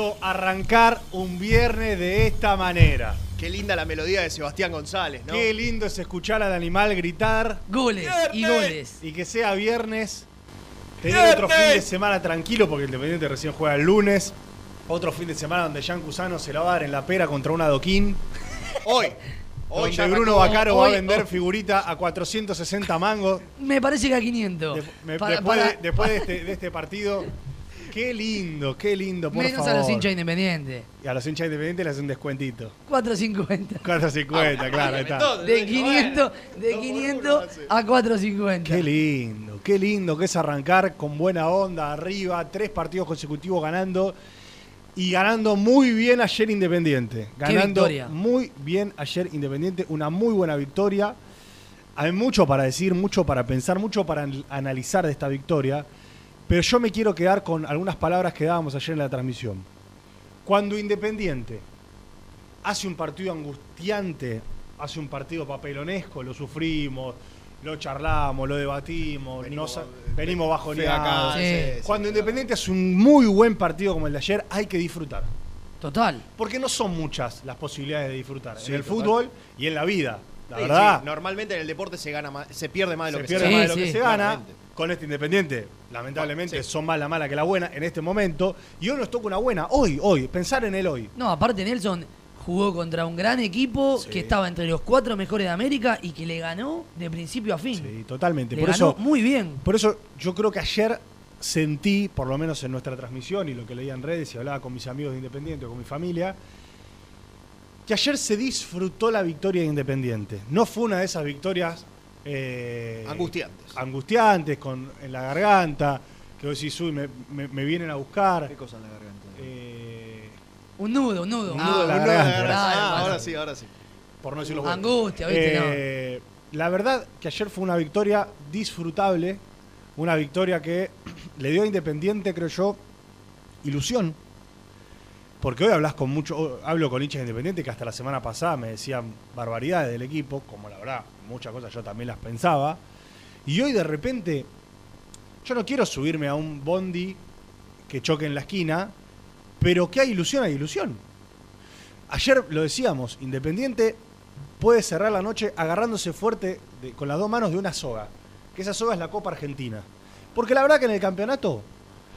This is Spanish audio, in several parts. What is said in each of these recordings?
Hermoso arrancar un viernes de esta manera. Qué linda la melodía de Sebastián González, ¿no? Qué lindo es escuchar al animal gritar Goles y goles. y que sea viernes. Tener otro fin de semana tranquilo porque el Independiente recién juega el lunes. Otro fin de semana donde Jan Cusano se la va a dar en la pera contra un adoquín. Hoy. Hoy Donde Bruno Bacaro va a hoy- vender figurita a 460 mangos. Me parece que a 500. De- me- Para- después, para- de, después de este, de este partido. Qué lindo, qué lindo, por menos favor. a los hinchas independientes. Y a los hinchas independientes les hacen un descuentito. 450. 450, claro, ahí está. Entonces, De bueno, 500, de dos por 500 uno hace. a 450. Qué lindo, qué lindo que es arrancar con buena onda arriba, tres partidos consecutivos ganando y ganando muy bien ayer Independiente. Ganando victoria. muy bien ayer Independiente, una muy buena victoria. Hay mucho para decir, mucho para pensar, mucho para an- analizar de esta victoria, pero yo me quiero quedar con algunas palabras que dábamos ayer en la transmisión. Cuando Independiente hace un partido angustiante, hace un partido papelonesco, lo sufrimos, lo charlamos, lo debatimos, Venimos, nos- venimos bajo acá, Sí. sí, sí, Cuando sí, Independiente hace un muy buen partido como el de ayer, hay que disfrutar. Total. Porque no son muchas las posibilidades de disfrutar Sí, en el total. fútbol y en la vida. La Sí, verdad, sí, normalmente en el deporte se gana más, se pierde más de lo se que pierde se Sí, más gana. de lo que sí, se gana. Con este Independiente, lamentablemente, Bueno, sí. son más la mala que la buena en este momento. Y hoy nos toca una buena. Hoy, hoy, pensar en el hoy. No, aparte Nelson jugó contra un gran equipo Sí. que estaba entre los cuatro mejores de América y que le ganó de principio a fin. Sí, totalmente. le Por ganó eso, muy bien. Por eso yo creo que ayer sentí, por lo menos en nuestra transmisión y lo que leía en redes y hablaba con mis amigos de Independiente o con mi familia, que ayer se disfrutó la victoria de Independiente. No fue una de esas victorias eh, Angustiantes. angustiantes, con, en la garganta, que vos decís, uy, me, me- me vienen a buscar. ¿Qué cosa en la garganta? eh, Un nudo, un nudo. Un Ah, nudo en la uno de garganta. garganta. Claro, Ah, ahora sí, ahora sí. por no decirlo Angustia, ¿viste? Eh, La verdad que ayer fue una victoria disfrutable, una victoria que le dio a Independiente, creo yo, ilusión. Porque hoy hablas con mucho, hablo con hinchas de Independiente que hasta la semana pasada me decían barbaridades del equipo, como la verdad, muchas cosas yo también las pensaba. Y hoy de repente, yo no quiero subirme a un bondi que choque en la esquina, pero que hay ilusión, hay ilusión. Ayer lo decíamos, Independiente puede cerrar la noche agarrándose fuerte de- con las dos manos de una soga. Que esa soga es la Copa Argentina. Porque la verdad que en el campeonato,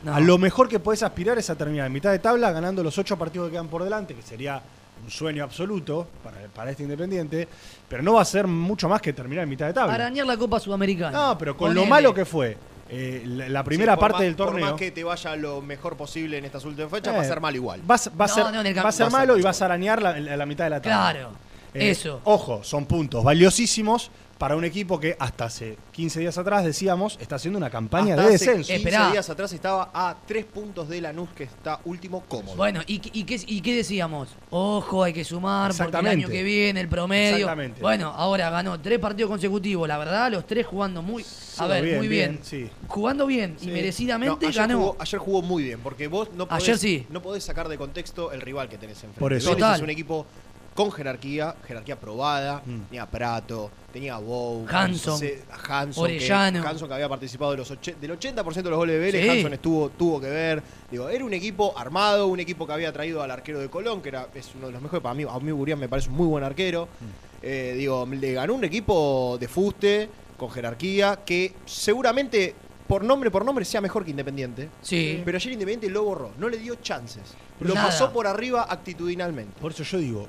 No. a lo mejor que puedes aspirar es a terminar en mitad de tabla ganando los ocho partidos que quedan por delante, que sería un sueño absoluto para, para este Independiente, pero no va a ser mucho más que terminar en mitad de tabla. Arañar la Copa Sudamericana. No, pero con lo malo que fue eh, la, la primera Sí, por parte más- del Por torneo. más que te vaya lo mejor posible en estas últimas fechas, eh, va a ser mal igual. Va, a- va No, ser, no, va a ser va a ser malo y vas a arañar la, la- la mitad de la tabla. Claro. Eh, Eso. Ojo, son puntos valiosísimos para un equipo que hasta hace 15 días atrás decíamos está haciendo una campaña Hasta de hace descenso. 15 Esperá. días atrás estaba a tres puntos de Lanús, que está último cómodo. Bueno, ¿y, qué- y, qué, ¿y qué decíamos? Ojo, hay que sumar porque el Exactamente. año que viene, el promedio. Exactamente. Bueno, ahora ganó tres partidos consecutivos, la verdad, los tres jugando muy. A ver, bien, muy bien. bien, sí. Jugando bien Sí. y merecidamente No, ayer ganó. Jugó, ayer jugó muy bien, porque vos no podés, Ayer sí. no podés sacar de contexto el rival que tenés enfrente. Por eso. Vélez Total. es un equipo con jerarquía, jerarquía probada. Mm. Tenía Prato, tenía Bow, Hanson, se- Hanson, Orellano. Que, Hanson que había participado de los del 80% de los goles de Vélez, Sí. Hanson estuvo, tuvo que ver. Digo, era un equipo armado, un equipo que había traído al arquero de Colón, que era, es uno de los mejores. Para mí, a mí Burián me parece un muy buen arquero. Mm. Eh, digo, le ganó un equipo de fuste, con jerarquía, que seguramente por nombre por nombre sea mejor que Independiente. Sí. Pero ayer Independiente lo borró, no le dio chances. Lo Nada. pasó por arriba actitudinalmente. Por eso yo digo,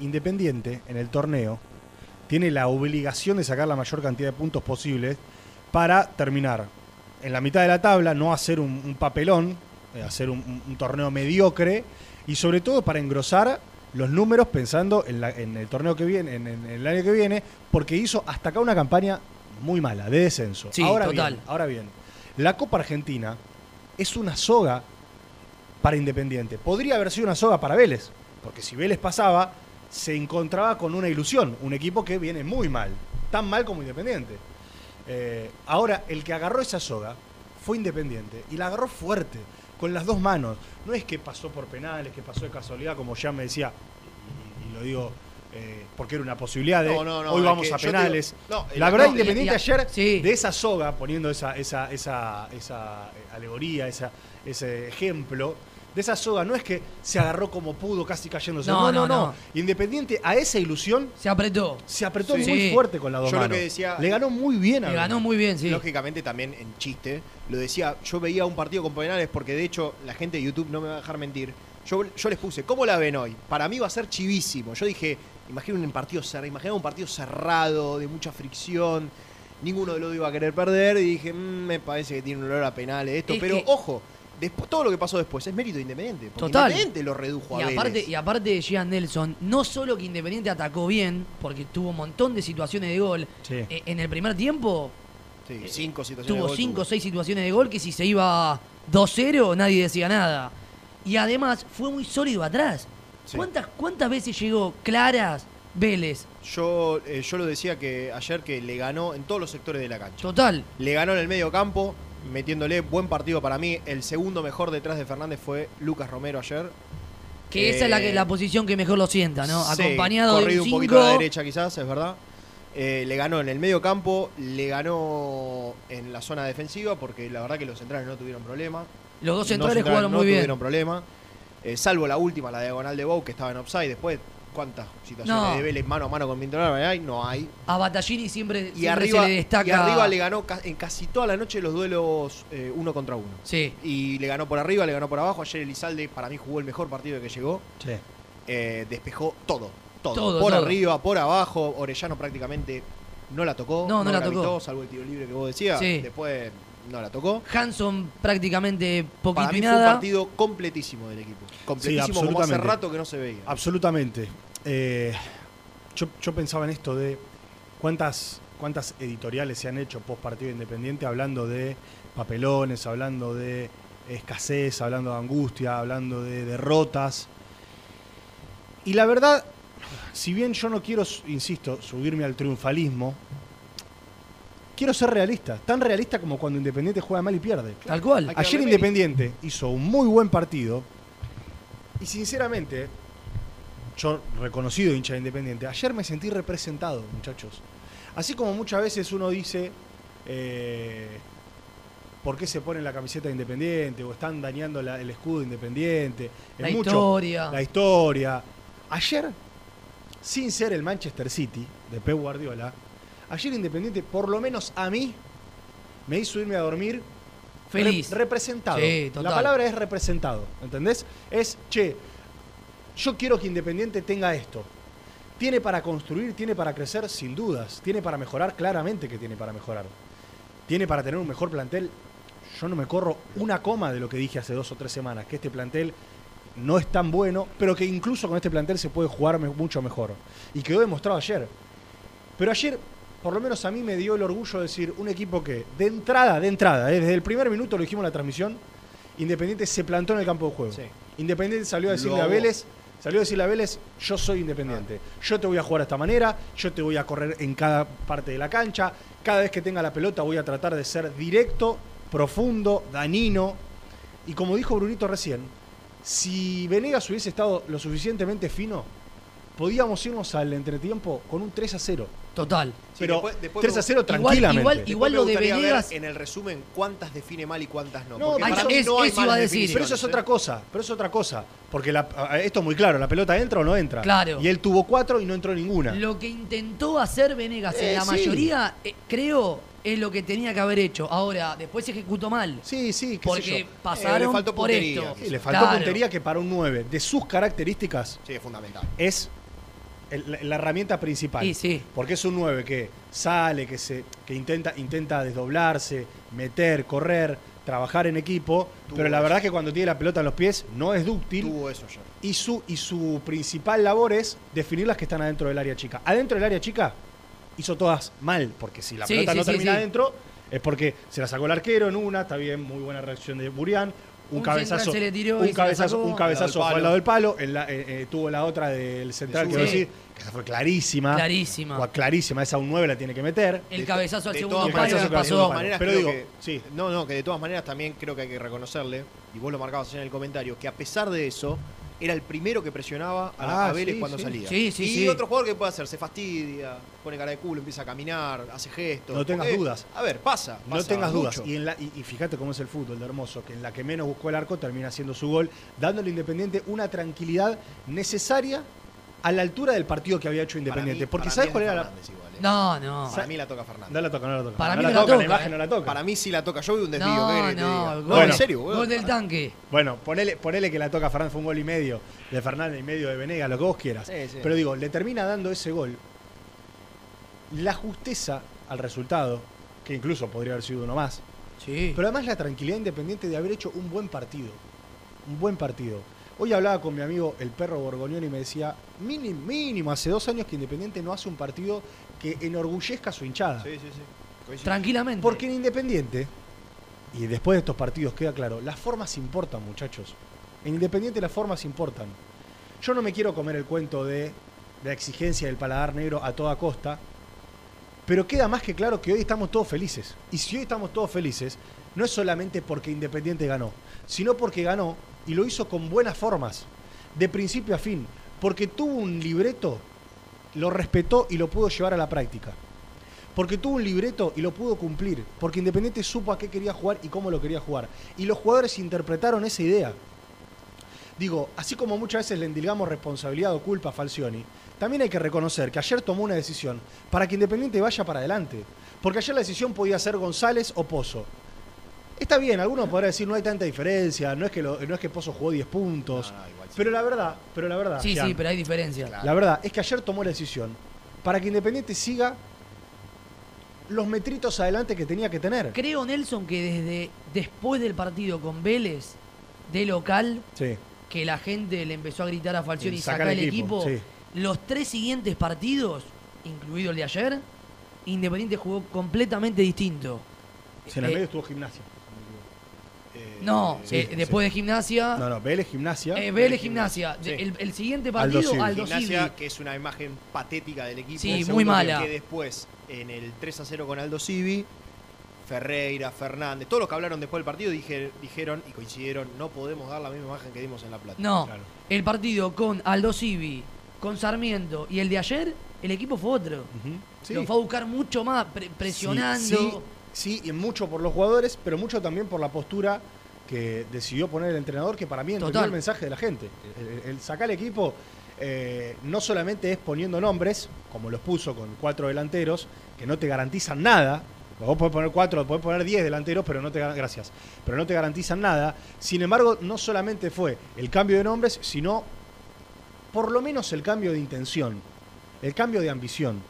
Independiente en el torneo tiene la obligación de sacar la mayor cantidad de puntos posibles para terminar en la mitad de la tabla, no hacer un, un papelón, eh, hacer un, torneo mediocre y sobre todo para engrosar los números pensando en, la- en el torneo que viene, en, en el año que viene, porque hizo hasta acá una campaña muy mala, de descenso. Sí, ahora total. Bien, ahora bien, la Copa Argentina es una soga para Independiente. Podría haber sido una soga para Vélez, porque si Vélez pasaba, se encontraba con una ilusión, un equipo que viene muy mal, tan mal como Independiente. Eh, ahora, el que agarró esa soga fue Independiente y la agarró fuerte, con las dos manos. No es que pasó por penales, que pasó de casualidad, como ya me decía, y, y lo digo eh, porque era una posibilidad de No, no, no, hoy vamos a penales. digo- la verdad, Independiente ayer, sí. de esa soga, poniendo esa, esa, esa, esa, eh, alegoría, esa, ese ejemplo, de esa soga, no es que se agarró como pudo, casi cayéndose. No, No, no, no, no. no. Independiente a esa ilusión Se apretó. se apretó Sí. muy Sí. fuerte con las dos Yo lo manos. que decía- Le ganó muy bien a Le ganó muy bien, sí. Lógicamente también en chiste. Lo decía, yo veía un partido con penales porque de hecho la gente de YouTube no me va a dejar mentir. Yo, yo les puse, ¿cómo la ven hoy? Para mí va a ser chivísimo. Yo dije, imagina un partido cerrado, imaginaba un partido cerrado, de mucha fricción. Ninguno de los dos iba a querer perder. Y dije, "Mm, me parece que tiene un olor a penales esto. Es Pero que- ojo, después, todo lo que pasó después es mérito de Independiente. Porque Total. Independiente lo redujo Y a aparte, Vélez. y aparte de Gian Nelson, no solo que Independiente atacó bien, porque tuvo un montón de situaciones de gol. Sí. eh, en el primer tiempo Sí, cinco situaciones de tuvo gol 5 o. 6 situaciones de gol que si se iba 2-0 nadie decía nada. Y además fue muy sólido atrás. Sí. ¿Cuántas, ¿Cuántas veces llegó claras Vélez? Yo, eh, yo lo decía que ayer que le ganó en todos los sectores de la cancha. Total. Le ganó en el medio campo, metiéndole buen partido para mí. El segundo mejor detrás de Fernández fue Lucas Romero ayer. Que Eh, esa es la, que, la posición que mejor lo sienta, ¿no? Sí, Acompañado de corrido un un poquito a la 5. derecha quizás, es verdad. Eh, le ganó en el medio campo, le ganó en la zona defensiva, porque la verdad que los centrales no tuvieron problema. Los dos centrales centrales jugaron no muy bien. tuvieron problema. Eh, salvo la última, la diagonal de Bow, que estaba en offside. Después, ¿cuántas situaciones No. de Vélez mano a mano con Vintolar hay? No hay. A Battaglini siempre, Y siempre arriba, se le destaca. y arriba le ganó en casi toda la noche los duelos eh, uno contra uno. Sí. Y le ganó por arriba, le ganó por abajo. Ayer Elizalde para mí jugó el mejor partido que llegó. Sí. Eh, despejó todo, todo. Todo, por todo. arriba, por abajo. Orellano prácticamente no la tocó. No, no la tocó. salvo el tiro libre que vos decías. Sí. Después no la tocó. Hanson prácticamente poquito Para mí y fue un partido completísimo del equipo. Completísimo como hace rato que no se veía. Absolutamente. Eh, yo, yo pensaba en esto de cuántas, cuántas editoriales se han hecho post partido independiente hablando de papelones, hablando de escasez, hablando de angustia, hablando de derrotas. Y la verdad, si bien yo no quiero, insisto, subirme al triunfalismo, quiero ser realista. Tan realista como cuando Independiente juega mal y pierde. Tal cual. Ayer Independiente hizo un muy buen partido y sinceramente, yo reconocido hincha de Independiente, ayer me sentí representado, muchachos. Así como muchas veces uno dice, eh, ¿por qué se pone la camiseta de Independiente? O están dañando la- el escudo de Independiente. La mucho- historia. La historia. Ayer, sin ser el Manchester City de Pep Guardiola, ayer Independiente, por lo menos a mí, me hizo irme a dormir Feliz. Rep- representado. Sí. La palabra es representado, ¿entendés? Es, che, yo quiero que Independiente tenga esto. ¿Tiene para construir, tiene para crecer? Sin dudas. ¿Tiene para mejorar? Claramente que tiene para mejorar. ¿Tiene para tener un mejor plantel? Yo no me corro una coma de lo que dije hace dos o tres semanas, que este plantel no es tan bueno, pero que incluso con este plantel se puede jugar mucho mejor. Y quedó demostrado ayer. Pero ayer, por lo menos a mí me dio el orgullo de decir, un equipo que, de entrada, de entrada, eh, desde el primer minuto lo dijimos en la transmisión, Independiente se plantó en el campo de juego. Sí. Independiente salió a decirle Lo- a Vélez, salió a decirle a Vélez, yo soy independiente. Yo te voy a jugar de esta manera, yo te voy a correr en cada parte de la cancha, cada vez que tenga la pelota voy a tratar de ser directo, profundo, dañino. Y como dijo Brunito recién, si Venegas hubiese estado lo suficientemente fino, podíamos irnos al entretiempo con un 3 a 0. Total. Sí, Pero después- después 3 a me- 0 Igual- tranquilamente. igual- igual lo de Venegas- en el resumen cuántas define mal y cuántas no. No, para eso- no hay eso iba a decir. Pero eso es definiciones, otra ¿eh? cosa, pero es otra cosa. Porque la- esto es muy claro, la pelota entra o no entra. Claro. Y él tuvo cuatro y no entró ninguna. Lo que intentó hacer Venegas Eh, en la sí. mayoría, eh, creo, es lo que tenía que haber hecho. Ahora, después se ejecutó mal. Sí, sí, qué sé Porque yo. pasaron Eh, le faltó por puntería, esto. Sí, le faltó Claro. puntería que para un 9 de sus características Sí, es fundamental. es el- la, herramienta principal. Sí, sí. Porque es un 9 que sale, que se que intenta intenta desdoblarse, meter, correr, trabajar en equipo, Tuvo pero la eso. verdad que cuando tiene la pelota en los pies no es dúctil Tuvo eso ayer. y su y su principal labor es definir las que están adentro del área chica. Adentro del área chica hizo todas mal, porque si la Sí, pelota sí, no sí, termina sí. adentro es porque se la sacó el arquero en una, está bien, muy buena reacción de Burián. Un, Un cabezazo, se le tiró un cabezazo, un cabezazo Al lado del fue al palo. lado del palo. en la- eh, eh, tuvo la otra del central, quiero decir, que esa fue clarísima. Clarísima. Gua- Clarísima, esa un 9 la tiene que meter. El De- cabezazo al de segundo todas palo maneras, que de pasó. todas maneras, Pero creo digo, que- sí. No, no, que de todas maneras también creo que hay que reconocerle, y vos lo marcabas en el comentario, que a pesar de eso, era el primero que presionaba a, Ah, a Vélez sí, cuando sí. salía. Sí, sí, y sí. otro jugador que puede hacer, se fastidia, pone cara de culo, empieza a caminar, hace gestos. No tengas Porque, dudas. A ver, pasa. No pasa tengas dudas. Y, en la- y- y fíjate cómo es el fútbol de Hermoso, que en la que menos buscó el arco termina haciendo su gol, dándole a Independiente una tranquilidad necesaria a la altura del partido que había hecho Independiente. mí- Porque ¿sabes cuál era la.? Igual, eh. No, no. Para mí la toca Fernández. No la toca, no la toca. Para no mí la no la toca, toca, imagen eh. no la toca. Para mí sí la toca. Yo vi un desvío. No, ¿qué querés que te no, gol- en serio, boludo. Gol del tanque. Bueno, ponele, ponele que la toca Fernández, fue un gol y medio de Fernández y medio de Venegas, lo que vos quieras. Sí, sí. Pero digo, le termina dando ese gol. La justeza al resultado, que incluso podría haber sido uno más. Sí. Pero además la tranquilidad independiente de haber hecho un buen partido. Un buen partido. Hoy hablaba con mi amigo el perro Borgoñón y me decía, mínimo, mínimo, hace dos años que Independiente no hace un partido que enorgullezca a su hinchada. Sí, sí, sí. Tranquilamente. Porque en Independiente, y después de estos partidos queda claro, las formas importan, muchachos. En Independiente las formas importan. Yo no me quiero comer el cuento de la exigencia del paladar negro a toda costa, pero queda más que claro que hoy estamos todos felices. Y si hoy estamos todos felices, no es solamente porque Independiente ganó, sino porque ganó y lo hizo con buenas formas, de principio a fin, porque tuvo un libreto, lo respetó y lo pudo llevar a la práctica. Porque tuvo un libreto y lo pudo cumplir. Porque Independiente supo a qué quería jugar y cómo lo quería jugar. Y los jugadores interpretaron esa idea. Digo, así como muchas veces le endilgamos responsabilidad o culpa a Falcioni, también hay que reconocer que ayer tomó una decisión para que Independiente vaya para adelante. Porque ayer la decisión podía ser González o Pozo. Está bien, algunos podrán decir no hay tanta diferencia, no es que, no es que Pozo jugó 10 puntos. Sí. Pero la verdad, pero la verdad, Sí, sí, pero hay diferencia. Claro. la verdad es que ayer tomó la decisión para que Independiente siga los metritos adelante que tenía que tener. Creo, Nelson, que desde después del partido con Vélez, de local, Sí. que la gente le empezó a gritar a Falcioni Y y saca sacar el equipo, equipo, sí. los tres siguientes partidos, incluido el de ayer, Independiente jugó completamente distinto. Si en el Eh, medio estuvo gimnasia. No, sí, eh, sí. después de gimnasia, No, no, Vélez gimnasia. eh, Vélez gimnasia. Sí. El, el siguiente Aldo partido, Civi. Aldo Gimnasia, que es una imagen patética del equipo. Sí, El muy mala. Que después, en el 3 a 0 con Aldo Civi, Ferreira, Fernández, todos los que hablaron después del partido dije- dijeron y coincidieron, no podemos dar la misma imagen que dimos en La Plata. No, Claro. el partido con Aldo Civi, con Sarmiento y el de ayer, el equipo fue otro. Ujú. Sí. Lo fue a buscar mucho más, pre- presionando. Sí, sí, y mucho por los jugadores, pero mucho también por la postura que decidió poner el entrenador, que para mí entendió Total. el mensaje de la gente. El, el sacar el equipo eh, no solamente es poniendo nombres, como los puso con cuatro delanteros, que no te garantizan nada. Vos podés poner cuatro, podés poner diez delanteros, pero no te gracias, pero no te garantizan nada. Sin embargo, no solamente fue el cambio de nombres, sino por lo menos el cambio de intención, el cambio de ambición.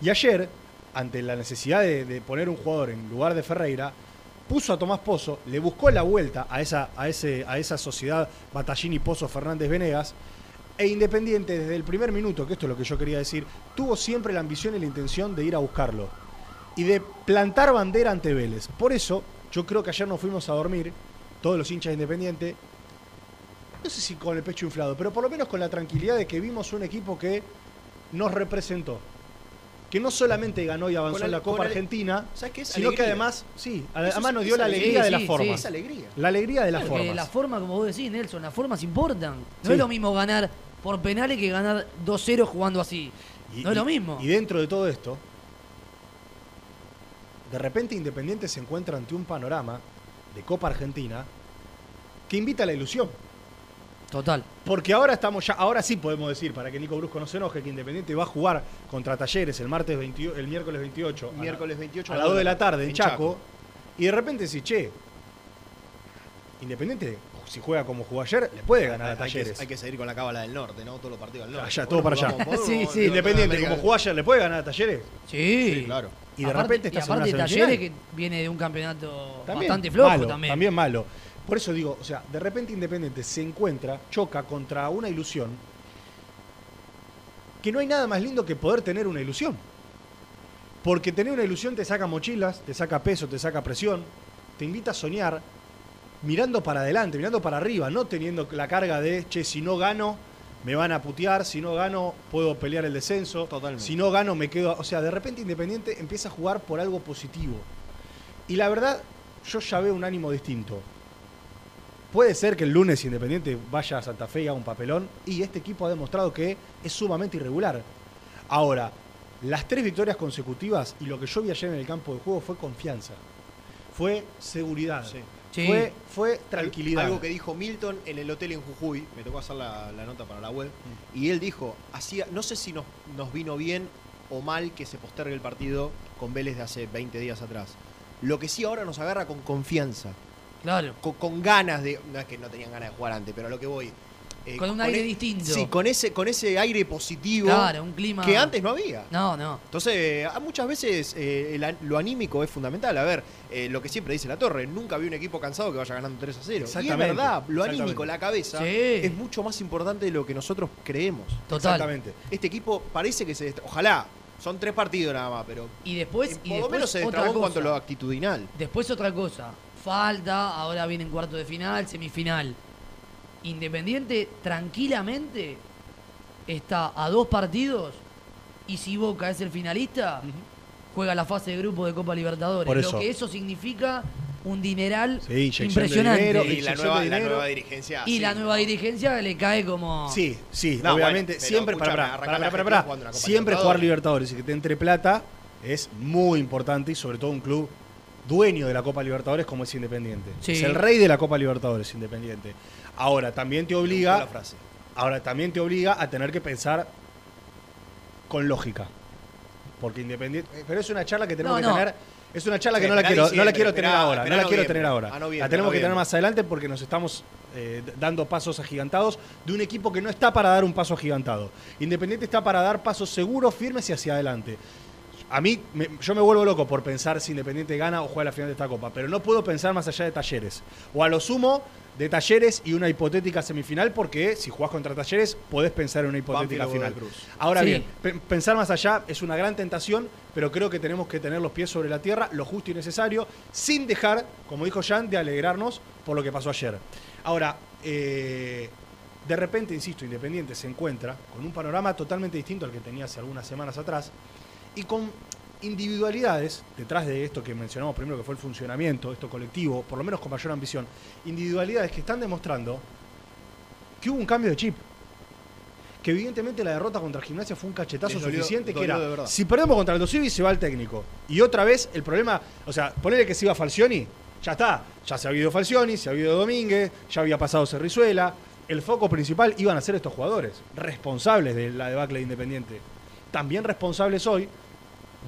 Y ayer, ante la necesidad de, de poner un jugador en lugar de Ferreira, puso a Tomás Pozo, le buscó la vuelta a esa, a ese, a esa sociedad Batallini Pozo Fernández Venegas, e Independiente desde el primer minuto, que esto es lo que yo quería decir, tuvo siempre la ambición y la intención de ir a buscarlo y de plantar bandera ante Vélez. Por eso, yo creo que ayer nos fuimos a dormir, todos los hinchas de Independiente, no sé si con el pecho inflado, pero por lo menos con la tranquilidad de que vimos un equipo que nos representó. Que no solamente ganó y avanzó en la Copa Argentina, ¿Sabes qué es? sino que además, sí, además es- nos dio la alegría. alegría de las formas. Es alegría. La alegría de las Porque formas. la forma, como vos decís, Nelson, las formas importan. No es lo mismo ganar por penales que ganar 2-0 jugando así. Y- no es y- lo mismo. Y dentro de todo esto, de repente Independiente se encuentra ante un panorama de Copa Argentina que invita a la ilusión. Total. Porque ahora estamos ya, ahora sí podemos decir, para que Nico Brusco no se enoje, que Independiente va a jugar contra Talleres el martes 28, el miércoles 28. a la- Miércoles 28 a las 2 de la tarde en Chaco, y de repente si che, Independiente, si juega como jugó ayer, le puede ganar a Hay que, Talleres. hay que seguir con la cábala del norte, ¿no? Todos los partidos del norte. Allá, todo para allá. Vamos, vamos, Sí, sí. Independiente, como jugó ayer, ¿le puede ganar a Talleres? Sí. Sí, claro. Y de Aparte- repente una Talleres que viene de un campeonato También bastante flojo malo, también. malo. Por eso digo, o sea, de repente Independiente se encuentra, choca contra una ilusión, que no hay nada más lindo que poder tener una ilusión. Porque tener una ilusión te saca mochilas, te saca peso, te saca presión, te invita a soñar mirando para adelante, mirando para arriba, no teniendo la carga de, che, si no gano, me van a putear, si no gano, puedo pelear el descenso, Totalmente. si no gano, me quedo... O sea, de repente Independiente empieza a jugar por algo positivo. Y la verdad, yo ya veo un ánimo distinto. Puede ser que el lunes Independiente vaya a Santa Fe y haga un papelón. Y este equipo ha demostrado que es sumamente irregular. Ahora, las tres victorias consecutivas y lo que yo vi ayer en el campo de juego fue confianza. Fue seguridad. Sí. Sí. Fue, fue tranquilidad. Algo que dijo Milton en el hotel en Jujuy, me tocó hacer la, la nota para la web, Mm. y él dijo, hacía, no sé si nos, nos vino bien o mal que se postergue el partido con Vélez de hace 20 días atrás. Lo que sí ahora nos agarra con confianza, Claro. con, con ganas de, no es que no tenían ganas de jugar antes, pero a lo que voy. eh, Con un aire e- distinto. Sí, con ese, con ese aire positivo Claro, un clima. que antes no había. No, no. Entonces, muchas veces eh, el lo anímico es fundamental. A ver, eh, lo que siempre dice la Torre, nunca vi un equipo cansado que vaya ganando 3 a 0. Y es verdad, lo anímico, la cabeza, Sí. es mucho más importante de lo que nosotros creemos. Total. Exactamente. Este equipo parece que se... Ojalá, son tres partidos nada más, pero... Y después, eh, y por lo después menos se otra destrabó en cuanto a lo actitudinal. Después otra cosa. Falta, ahora viene en cuarto de final, semifinal. Independiente tranquilamente está a dos partidos y si Boca es el finalista, juega la fase de grupo de Copa Libertadores. Por Lo eso. que eso significa un dineral Sí, impresionante. dinero, Y la nueva, la dirigencia... y sí, la nueva ¿no? dirigencia le cae como... Sí, sí, No, obviamente. bueno, siempre, para, para, arrancar para, Siempre jugar Libertadores. Libertadores y que te entre plata es muy importante y sobre todo un club dueño de la Copa Libertadores como es Independiente. Sí. Es el rey de la Copa Libertadores, Independiente. Ahora, también te obliga, la frase. ahora también te obliga a tener que pensar con lógica. Porque Independiente, pero es una charla que tenemos No, que no. tener es una charla que no la quiero, no la quiero tener esperá- ahora, no la quiero tener ahora. A noviembre, la tenemos que tener más adelante porque nos estamos eh, dando pasos agigantados de un equipo que no está para dar un paso agigantado. Independiente está para dar pasos seguros, firmes y hacia adelante. A mí, me- yo me vuelvo loco por pensar si Independiente gana o juega la final de esta Copa, pero no puedo pensar más allá de Talleres. O a lo sumo, de Talleres y una hipotética semifinal, porque si jugás contra Talleres, podés pensar en una hipotética Banfield final. Ahora Sí. bien, pe- pensar más allá es una gran tentación, pero creo que tenemos que tener los pies sobre la tierra, lo justo y necesario, sin dejar, como dijo Jan, de alegrarnos por lo que pasó ayer. Ahora, eh, de repente, insisto, Independiente se encuentra con un panorama totalmente distinto al que tenía hace algunas semanas atrás y con individualidades, detrás de esto que mencionamos primero, que fue el funcionamiento, esto colectivo, por lo menos con mayor ambición, individualidades que están demostrando que hubo un cambio de chip. Que evidentemente la derrota contra Gimnasia fue un cachetazo dolió- suficiente que era, si perdemos contra el Dosivi se va el técnico. Y otra vez el problema, o sea, ponele que se iba Falcioni, ya está, ya se ha habido Falcioni, se ha habido Domínguez, ya había pasado Cerrizuela, el foco principal iban a ser estos jugadores, responsables de la debacle de Independiente. También responsables hoy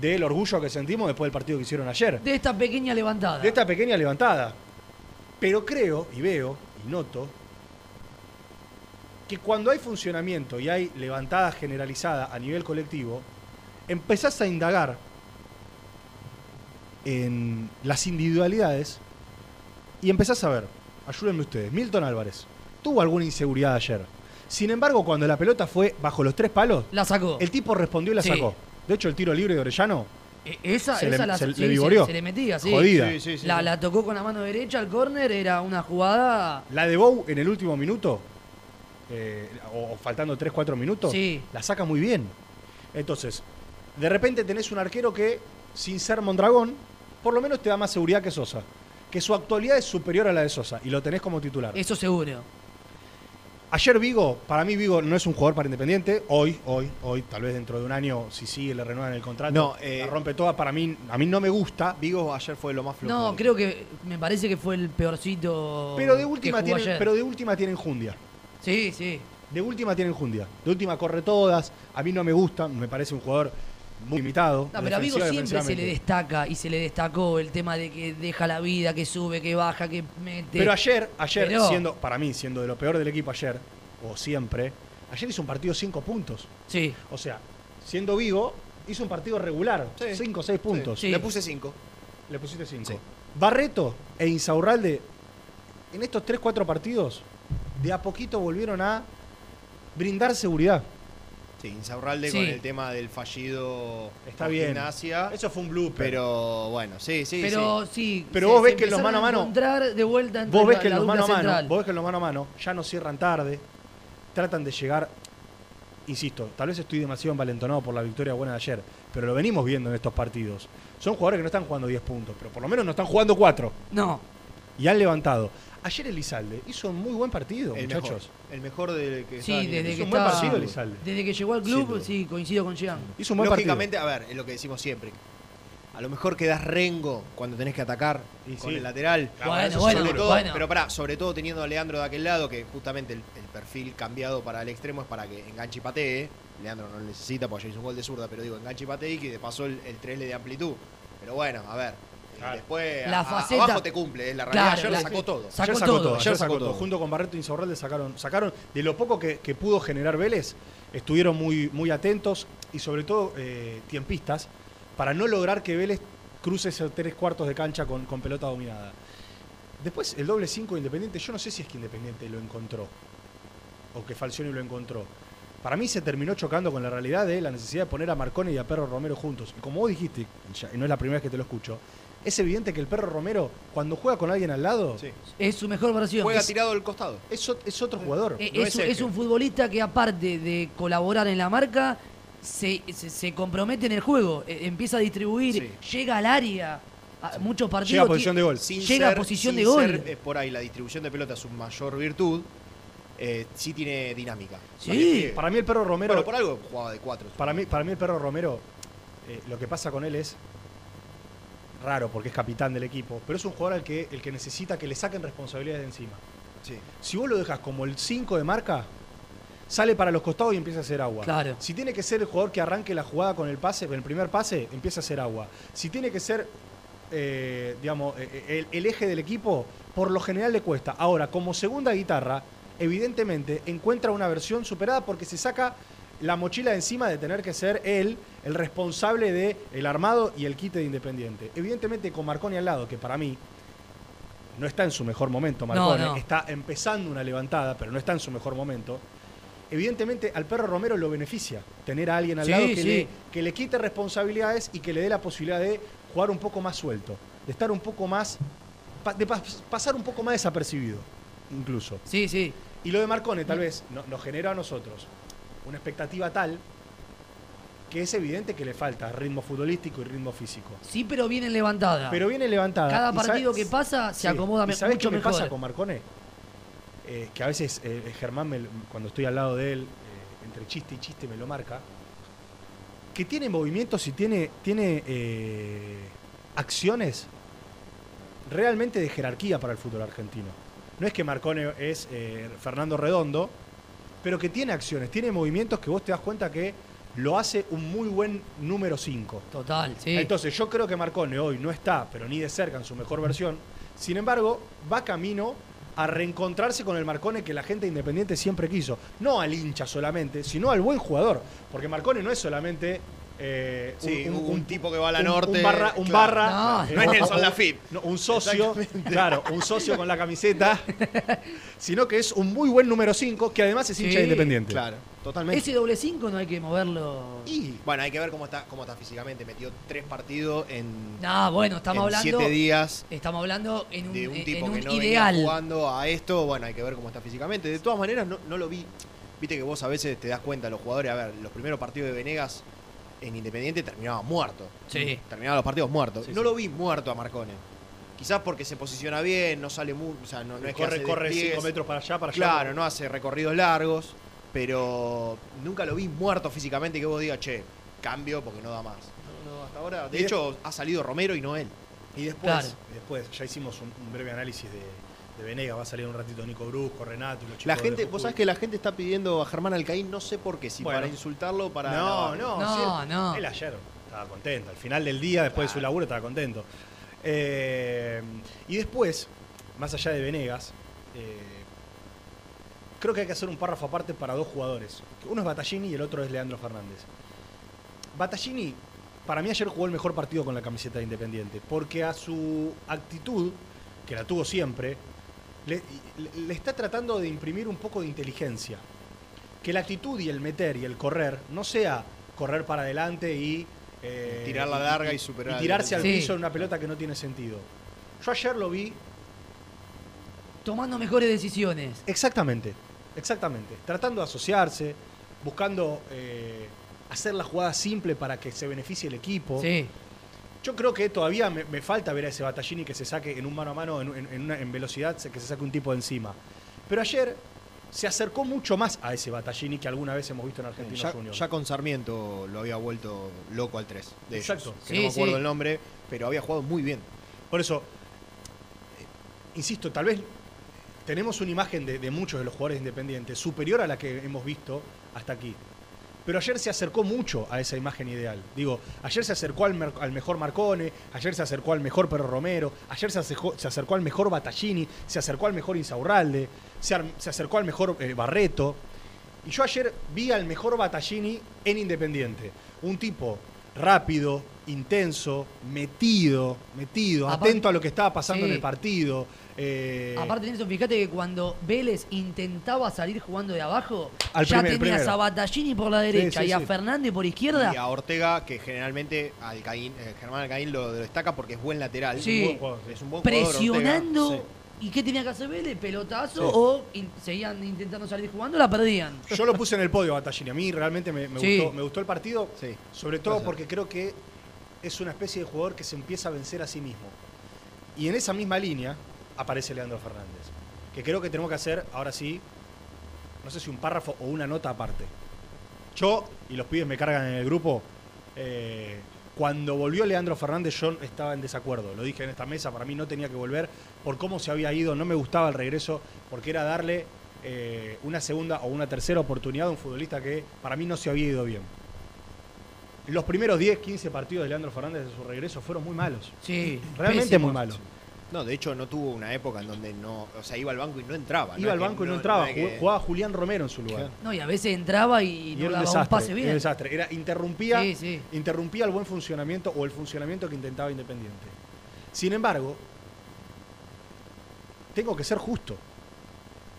del orgullo que sentimos después del partido que hicieron ayer. De esta pequeña levantada. De esta pequeña levantada. Pero creo y veo y noto que cuando hay funcionamiento y hay levantada generalizada a nivel colectivo, empezás a indagar en las individualidades y empezás a ver, ayúdenme ustedes, Milton Álvarez tuvo alguna inseguridad ayer. Sin embargo, cuando la pelota fue bajo los tres palos, La sacó. el tipo respondió y la Sí. sacó. De hecho, el tiro libre de Orellano, E- esa se esa le- la se le sí, vivoreó. se le metía, sí. jodida. Sí, sí, sí, la, sí. la tocó con la mano derecha al córner, era una jugada. La de Bow en el último minuto, eh, o, o faltando 3-4 minutos, Sí. la saca muy bien. Entonces, de repente tenés un arquero que, sin ser Mondragón, por lo menos te da más seguridad que Sosa. Que su actualidad es superior a la de Sosa y lo tenés como titular. Eso seguro. Ayer Vigo, para mí Vigo no es un jugador para Independiente. Hoy, hoy, hoy, tal vez dentro de un año, si sigue, le renuevan el contrato. No, eh, la rompe toda. Para mí, a mí no me gusta. Vigo ayer fue lo más flojo. No, creo que me parece que fue el peorcito. Pero de que última jugó tienen, ayer. pero de última tienen Jundia. Sí, sí. De última tienen Jundia. De última corre todas. A mí no me gusta. Me parece un jugador muy limitado. No, pero a Vigo defensiva y siempre se le destaca y se le destacó el tema de que deja la vida, que sube, que baja, que mete. Pero ayer, ayer Pero- siendo, para mí, siendo de lo peor del equipo ayer, o siempre, ayer hizo un partido cinco puntos. Sí. O sea, siendo Vigo, hizo un partido regular. Sí. Cinco o seis puntos. Sí. Le puse 5. Le pusiste cinco. Sí. Barreto e Insaurralde, en estos tres, cuatro partidos, de a poquito volvieron a brindar seguridad. Sí, Insaurralde Sí. con el tema del fallido Está bien. Gimnasia. Eso fue un blooper. Pero bueno, sí, sí, Pero sí. sí. Pero se- vos ves que en los mano a mano- encontrar de vuelta Vos ves que en los mano a mano, central. vos ves que en los mano a mano ya no cierran tarde, tratan de llegar, insisto, tal vez estoy demasiado envalentonado por la victoria buena de ayer, pero lo venimos viendo en estos partidos. Son jugadores que no están jugando 10 puntos, pero por lo menos no están jugando 4. No. y han levantado. Ayer Elizalde hizo un muy buen partido, El muchachos. mejor. El mejor del que Sí, desde que un buen está- partido Elizalde. Desde que llegó al club, sí, coincido con Jean. Hizo un buen partido. Lógicamente, a ver, es lo que decimos siempre. A lo mejor quedas rengo cuando tenés que atacar Y con sí. el lateral. Bueno, bueno, sobre todo, bueno. Pero pará, sobre todo teniendo a Leandro de aquel lado, que justamente el, el perfil cambiado para el extremo es para que enganche y patee. Leandro no lo necesita porque ya hizo un gol de zurda, pero digo, enganche y patee y que de paso el, el 3 le de amplitud. Pero bueno, a ver. Claro. Después La a- faceta- abajo te cumple, es la realidad. Claro, Ayer la- sacó todo. Sacó ayer sacó todo, todo, ayer sacó sacó todo. todo. Junto con Barreto y Insaurralde sacaron, sacaron de lo poco que, que pudo generar Vélez, estuvieron muy, muy atentos y sobre todo eh, tiempistas para no lograr que Vélez cruce esos tres cuartos de cancha con, con pelota dominada. Después el doble 5 Independiente, yo no sé si es que Independiente lo encontró o que Falcioni lo encontró. Para mí se terminó chocando con la realidad de la necesidad de poner a Marcone y a Perro Romero juntos. Y como vos dijiste, y no es la primera vez que te lo escucho, es evidente que el Perro Romero, cuando juega con alguien al lado, Sí. Es su mejor versión. Juega Es- tirado del costado. es, ot- es otro jugador. Eh, no es, es un- eje. es un futbolista que aparte de colaborar en la marca, se, se- se compromete en el juego, eh, empieza a distribuir, llega al área, a muchos partidos. Llega a posición de gol. Sin Llega a ser- posición sin de gol. ser, eh, por ahí la distribución de pelota es su mayor virtud. eh, sí tiene dinámica. Sí. Para mí el Perro Romero, Bueno, por algo jugaba de cuatro. para mí, para mí el Perro Romero, eh, lo que pasa con él es raro porque es capitán del equipo, pero es un jugador al que el que necesita que le saquen responsabilidades de encima. Sí. Si vos lo dejas como el 5 de marca, sale para los costados y empieza a hacer agua. Claro. Si tiene que ser el jugador que arranque la jugada con el pase, con el primer pase, empieza a hacer agua. Si tiene que ser, eh, digamos, eh, el, el eje del equipo, por lo general le cuesta. Ahora, como segunda guitarra, evidentemente encuentra una versión superada porque se saca la mochila encima de tener que ser él el responsable de el armado y el quite de Independiente. Evidentemente con Marconi al lado, que para mí no está en su mejor momento, Marconi, no. está empezando una levantada, pero no está en su mejor momento. Evidentemente al perro Romero lo beneficia tener a alguien al Sí, lado que, sí. le, que le quite responsabilidades y que le dé la posibilidad de jugar un poco más suelto, de estar un poco más, de pas- pasar un poco más desapercibido, incluso. Sí, sí. Y lo de Marcone tal vez no- nos genera a nosotros una expectativa tal que es evidente que le falta ritmo futbolístico y ritmo físico. Sí, pero viene levantada. Pero viene levantada. Cada ¿Y partido sabes- que pasa se Sí. acomoda ¿Y me- sabés mucho qué me mejor. pasa con Marcone? Eh, que a veces eh, Germán, me cuando estoy al lado de él, eh, entre chiste y chiste me lo marca, que tiene movimientos y tiene, tiene eh, acciones realmente de jerarquía para el fútbol argentino. No es que Marcone es eh, Fernando Redondo, pero que tiene acciones, tiene movimientos que vos te das cuenta que lo hace un muy buen número 5. Total, sí. Entonces yo creo que Marcone hoy no está, pero ni de cerca en su mejor versión. Sin embargo, va camino a reencontrarse con el Marcone que la gente independiente siempre quiso. No al hincha solamente, sino al buen jugador. Porque Marcone no es solamente... eh, Sí, un, tipo que va a la un- norte. Un barra, un claro. barra No, eh, No es Nelson Lafitte. no, un socio, claro, un socio con la camiseta, sino que es un muy buen número 5 que además es hincha Sí, independiente. Claro, totalmente. Ese doble 5 no hay que moverlo. Y bueno, hay que ver cómo está, cómo está físicamente. Metió tres partidos en, No, bueno, estamos en hablando. siete días Estamos hablando en un, de un en tipo un que no ideal. venía jugando a esto. Bueno, hay que ver cómo está físicamente. De todas maneras, no, no lo vi. Viste que vos a veces te das cuenta, los jugadores, a ver, los primeros partidos de Venegas en Independiente terminaba muerto. Sí. Terminaban los partidos muertos. Sí, no sí. lo vi muerto a Marcone. Quizás porque se posiciona bien, no sale muy. O sea, no, no es que corre, hace corre despliegues. 5 metros para allá, para allá. Claro, no hace recorridos largos, pero nunca lo vi muerto físicamente que vos digas, che, cambio porque no da más. No, no, hasta ahora, de hecho, ha salido Romero y no él. Y después, Claro. después ya hicimos un, un breve análisis de, de Venegas, va a salir un ratito Nico Brusco, Renato y los chicos La gente, vos sabés que la gente está pidiendo a Germán Alcaín, no sé por qué, si Bueno. para insultarlo o para. No, no, No, sí, no. Él ayer estaba contento. Al final del día, después de su laburo, estaba contento. Eh, y después, más allá de Venegas, eh, creo que hay que hacer un párrafo aparte para dos jugadores. Uno es Battaglini y el otro es Leandro Fernández. Battaglini, para mí ayer jugó el mejor partido con la camiseta de Independiente, porque a su actitud, que la tuvo siempre, le, le- le está tratando de imprimir un poco de inteligencia. Que la actitud y el meter y el correr no sea correr para adelante y... eh, Tirar la larga y superar Y tirarse al Sí. piso en una pelota que no tiene sentido. Yo ayer lo vi Tomando mejores decisiones. Exactamente, exactamente. Tratando de asociarse, buscando eh, hacer la jugada simple para que se beneficie el equipo. Sí. Yo creo que todavía me, me falta ver a ese Battaglini que se saque en un mano a mano, en, en- en una- en velocidad, que se saque un tipo de encima. Pero ayer se acercó mucho más a ese Battaglini que alguna vez hemos visto en Argentinos Ya, ya con Sarmiento lo había vuelto loco al 3. De ellos, Exacto. que Sí, no me acuerdo sí. el nombre, pero había jugado muy bien. Por eso, eh, insisto, tal vez tenemos una imagen de, de muchos de los jugadores independientes superior a la que hemos visto hasta aquí. Pero ayer se acercó mucho a esa imagen ideal. Digo, ayer se acercó al, mejor Marcone, ayer se acercó al mejor Perro Romero, ayer se acercó, se acercó al mejor Battaglini, se acercó al mejor Insaurralde, se, se acercó al mejor eh, Barreto. Y yo ayer vi al mejor Battaglini en Independiente. Un tipo rápido, intenso, metido, metido, Aparte- atento a lo que estaba pasando Sí. en el partido. Eh, Aparte de eso, fíjate que cuando Vélez intentaba salir jugando de abajo, Al ya primer- tenías a Battaglini por la derecha sí, y a sí. Fernández por izquierda. Y a Ortega, que generalmente Alcaín, eh, Germán Alcaín lo, lo destaca porque es buen lateral. Sí. Es un buen jugador, es un buen presionando. ¿Y qué tenía que hacer Vélez? ¿Pelotazo Sí. o in- seguían intentando salir jugando? La perdían. Yo lo puse en el podio a Battaglini. A mí realmente me, me Sí. gustó, me gustó el partido, Sí. sobre todo porque creo que es una especie de jugador que se empieza a vencer a sí mismo. Y en esa misma línea aparece Leandro Fernández. Que creo que tenemos que hacer, ahora sí, no sé si un párrafo o una nota aparte. Yo, y los pibes me cargan en el grupo, eh, cuando volvió Leandro Fernández yo estaba en desacuerdo. Lo dije en esta mesa, para mí no tenía que volver por cómo se había ido, no me gustaba el regreso, porque era darle eh, una segunda o una tercera oportunidad a un futbolista que para mí no se había ido bien. Los primeros 10, 15 partidos de Leandro Fernández de su regreso fueron muy malos. Sí. Realmente pésimos. muy malos. No, de hecho no tuvo una época en donde no, o sea, iba al banco y no entraba. Iba al banco y no entraba, que- jugaba Julián Romero en su lugar. No, y a veces entraba y, Y no era un daba un desastre, pase era bien. un desastre. Era, interrumpía, Sí, sí. interrumpía el buen funcionamiento o el funcionamiento que intentaba Independiente. Sin embargo, tengo que ser justo.